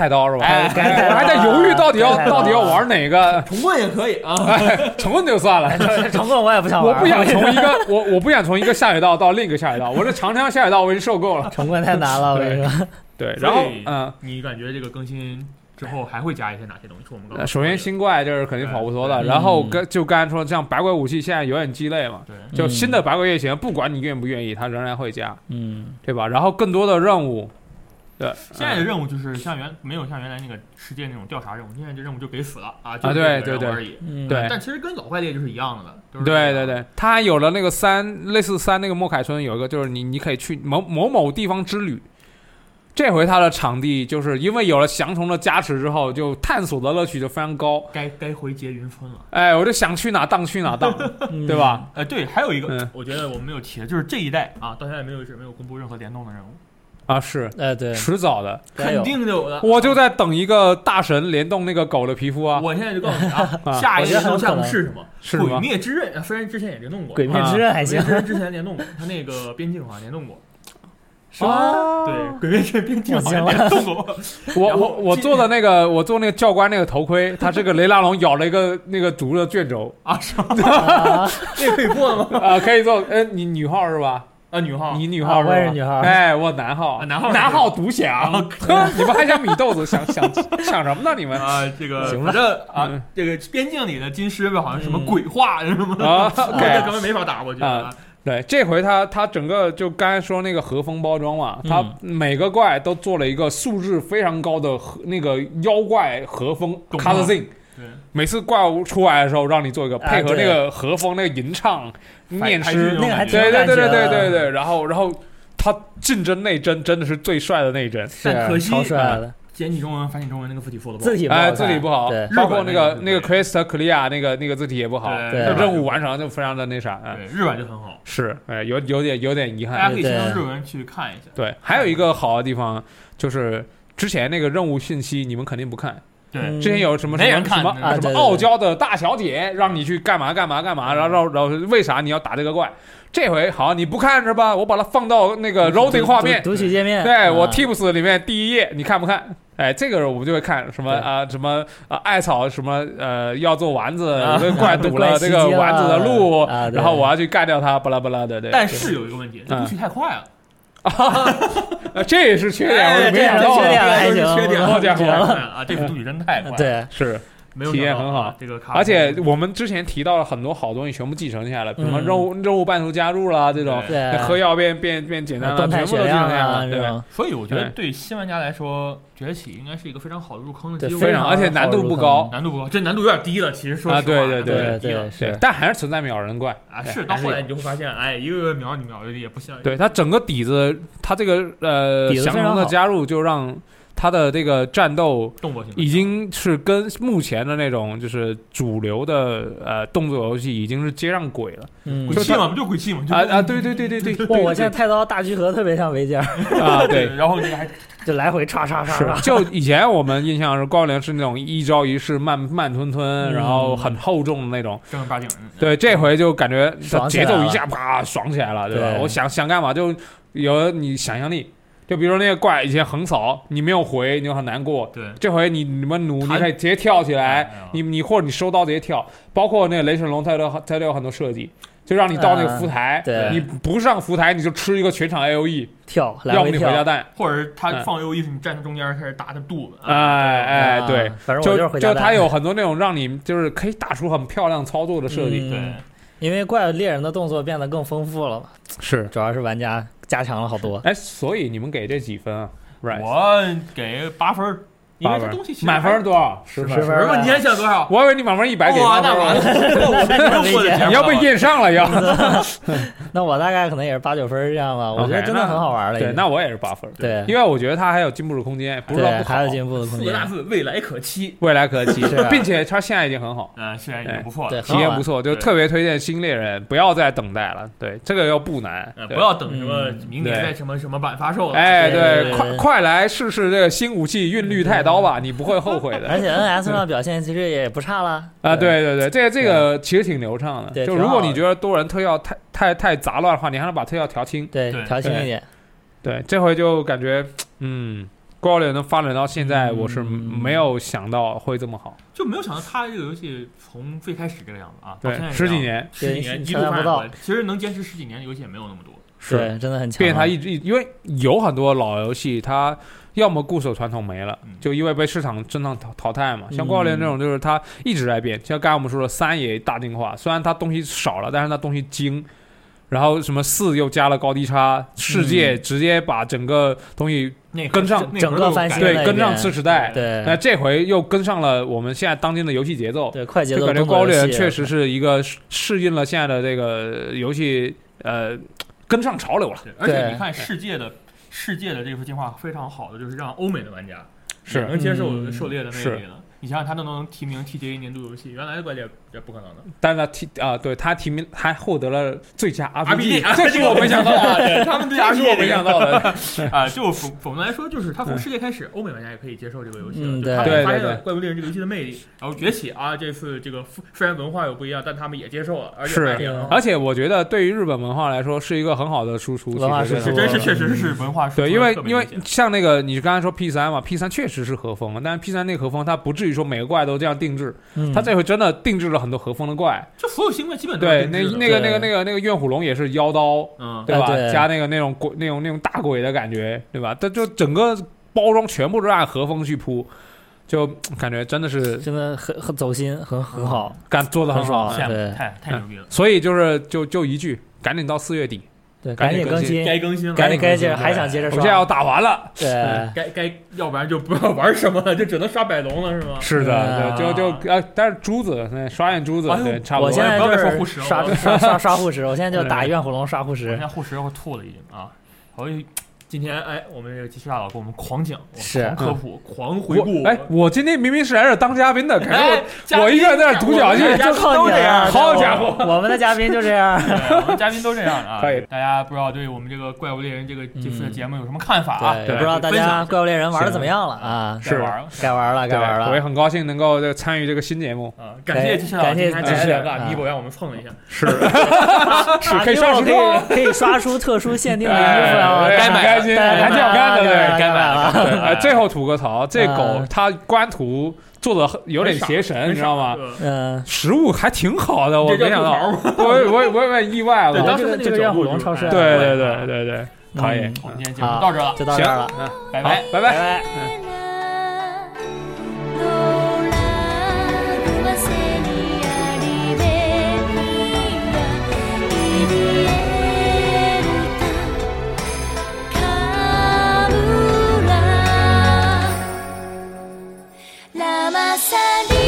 太刀是吧？我还在犹豫到底要到底要玩哪个。重棍也可以啊，重棍就算了。重棍我也不想玩。我不想从一个我我不想从一个下水道到另一个下水道。我这长江下水道我已经受够了。重棍太难了，我跟你说。对，然后嗯，你感觉这个更新之后还会加一些哪些东西？我们刚首先新怪就是肯定跑不脱的。然后跟就刚才说，像百鬼武器现在有点鸡肋嘛。对。就新的百鬼夜行，不管你愿不愿意，它仍然会加。嗯。对吧？然后更多的任务。对，现在的任务就是像原没有像原来那个世界那种调查任务，现在这任务就给死了啊，就对对对而已。对，但其实跟老怪猎就是一样的。对对对，它还有了那个三类似三那个莫凯村有一个，就是你你可以去某某某地方之旅。这回它的场地就是因为有了降虫的加持之后，就探索的乐趣就非常高。该该回结云村了。哎，我就想去哪荡去哪荡，对吧？哎，对，还有一个，我觉得我们没有提的，就是这一代啊，到现在没有是没有公布任何联动的任务。啊是，哎对，迟早的，肯定有的。我就在等一个大神联动那个狗的皮肤啊！我现在就告诉你啊，下一个项目是什么？是鬼灭之刃，虽然之前也联动过，鬼灭之刃还行，之前联动过，他那个边境好像联动过，是吗？对，鬼灭之刃边境好像联动过。我我我做的那个，我做那个教官那个头盔，他这个雷拉龙咬了一个那个毒的卷轴啊，是吗？那个可以做吗？啊，可以做。哎，你女号是吧？啊，女号，你女号，我也是女号。哎，我男号，男号，男号独享。你们还想米豆子？想 想想什么呢？你们啊，这个行了？这啊，这个边境里的金狮好像什么鬼话什么啊，根本没法打过去啊。对，这回他他整个就刚才说那个和风包装嘛，他每个怪都做了一个素质非常高的和那个妖怪和风 color 每次怪物出来的时候，让你做一个配合那个和风那个吟唱念诗，那个还对对对对对对对，然后然后他竞争内帧真的是最帅的那一帧，但可惜超帅的。简体中文、繁体中文那个字体做的不好，字体哎，字体不好，对，包括那个那个 Crystal Clear 那个那个字体也不好，对，任务完成就非常的那啥，对，日版就很好，是，哎，有有点有点遗憾，大家可以先用日文去看一下。对，还有一个好的地方就是之前那个任务信息你们肯定不看，对，之前有什么什么什么什么傲娇的大小姐让你去干嘛干嘛干嘛，然后然后为啥你要打这个怪？这回好，你不看是吧？我把它放到那个 loading 画面读取界面，对我 tips 里面第一页，你看不看？哎，这个我们就会看什么啊，什么啊，艾草什么呃，要做丸子，这怪 堵了这个丸子的路，然后我要去干掉它，巴拉巴拉的。对，但是有一个问题，读取太快了。啊，这也是缺点，我没想到，缺点还行，缺点，好家伙。啊，这个杜宇真太 快，对，是。体验很好，这个而且我们之前提到了很多好东西，全部继承下来比如说任务任务半途加入啦，这种喝药变变变简单了，全部都继承下来了，对所以我觉得对新玩家来说，崛起应该是一个非常好的入坑的机会，非常，而且难度不高，难度不高，这难度有点低了。其实说啊，对对对对对，但还是存在秒人怪啊。是到后来你就会发现，哎，一个个秒你秒的也不像。对它整个底子，它这个呃降龙的加入就让。它的这个战斗已经是跟目前的那种就是主流的呃动作游戏已经是接上轨了，鬼泣嘛，不就鬼泣嘛？啊啊，对对对对对！哇，我现在太刀大集合特别像维杰啊，对，然后那个还就来回叉叉叉。就以前我们印象是光良是那种一招一式慢慢吞吞，然后很厚重的那种正儿八经。对，这回就感觉节奏一下啪爽起来了，对吧？我想想干嘛就有你想象力。就比如那个怪以前横扫，你没有回，你就很难过。对，这回你你们努，你可以直接跳起来，你你或者你收刀直接跳。包括那个雷神龙，它都它都有很多设计，就让你到那个浮台，你不上浮台你就吃一个全场 A O E 跳，要么你回家蛋，或者他放 A O E 时你站在中间开始打他肚子。哎哎，对，就就他有很多那种让你就是可以打出很漂亮操作的设计。对，因为怪物猎人的动作变得更丰富了嘛。是，主要是玩家。加强了好多，哎，所以你们给这几分啊？我给八分。因为这东西满分多少？十分。你还想多少？我以为你满分一百给。哇，那完了，你要被验上了要。那我大概可能也是八九分这样吧。我觉得真的很好玩了。对，那我也是八分。对，因为我觉得它还有进步的空间，不是说不还有进步的空间。四个大字：未来可期。未来可期，并且它现在已经很好。嗯，现在已经不错了，体验不错，就特别推荐新猎人不要再等待了。对，这个又不难，不要等什么明年再什么什么版发售了。哎，对，快快来试试这个新武器韵律太刀吧，你不会后。悔的，而且 N S 上表现其实也不差了啊！对对对，这个这个其实挺流畅的。就如果你觉得多人特效太太太杂乱的话，你还能把特效调轻，对，调轻一点。对，这回就感觉，嗯，高猎能发展到现在，我是没有想到会这么好，就没有想到他这个游戏从最开始这个样子啊，对，十几年，十几年一路不到，其实能坚持十几年的游戏也没有那么多，是真的很强。并且他一直因为有很多老游戏，它。要么固守传统没了，就因为被市场正常淘淘汰嘛。像怪物猎人这种，就是它一直在变。像刚才我们说的，三也大进化，虽然它东西少了，但是它东西精。然后什么四又加了高低差，世界直接把整个东西跟上，整个翻新，对，跟上次时代。对，那这回又跟上了我们现在当今的游戏节奏，对，快节奏。就感觉怪物猎人确实是一个适应了现在的这个游戏，呃，跟上潮流了。而且你看世界的。世界的这幅进化非常好的，就是让欧美的玩家是能接受狩猎的魅力了。你想想，他都能提名 TGA 年度游戏，原来的怪猎也不可能的。但是他提啊，对他提名还获得了最佳 RPG，这是我没想到的。他们对 RPG 没想到的啊，就总总的来说，就是他从世界开始，欧美玩家也可以接受这个游戏了。他们发现了怪物猎人这个游戏的魅力，然后崛起啊，这次这个虽然文化有不一样，但他们也接受了，而且是。而且我觉得对于日本文化来说，是一个很好的输出。文化是真是确实是文化输出。对，因为因为像那个你刚才说 P 三嘛，P 三确实是和风，但是 P 三那个和风它不至于说每个怪都这样。定制，他这回真的定制了很多和风的怪，就所有新怪基本对那那个那个那个那个怨虎龙也是妖刀，嗯，对吧？加那个那种鬼那种那种大鬼的感觉，对吧？但就整个包装全部都按和风去铺，就感觉真的是真的很很走心，很很好，干做的很爽，对，太太牛逼了。所以就是就就一句，赶紧到四月底。对，赶紧更新，该更新了，赶紧该接，还想接着刷，我现在要打完了。对，该该，要不然就不要玩什么了，就只能刷百龙了，是吗？是的，就就呃，但是珠子，那刷眼珠子，对，差不多。我现在就是刷刷刷刷护石，我现在就打怨火龙刷护石。我现在护石要吐了已经啊。好。今天哎，我们这个技师大佬给我们狂讲，是狂科普，狂回顾。哎，我今天明明是来这当嘉宾的，可是我我一个人在这独角戏，就都这样。好家伙，我们的嘉宾就这样，我们嘉宾都这样啊。可以，大家不知道对我们这个怪物猎人这个这次的节目有什么看法啊？不知道大家怪物猎人玩的怎么样了啊？是玩，该玩了，该玩了。我也很高兴能够这参与这个新节目啊！感谢技师，感谢技师啊！弥补让我们蹭了一下，是是可以刷出可以可以刷出特殊限定的衣服啊！该买，开心，还挺好看的，对，该买。哎，最后吐个槽，这狗它官图做的有点邪神，你知道吗？嗯，食物还挺好的，我没想到，我我我有点意外了。当时那个叫虎龙超市，对对对对对，可以。我们今天节目到这了，就到这了，嗯，拜拜拜拜。lama sadly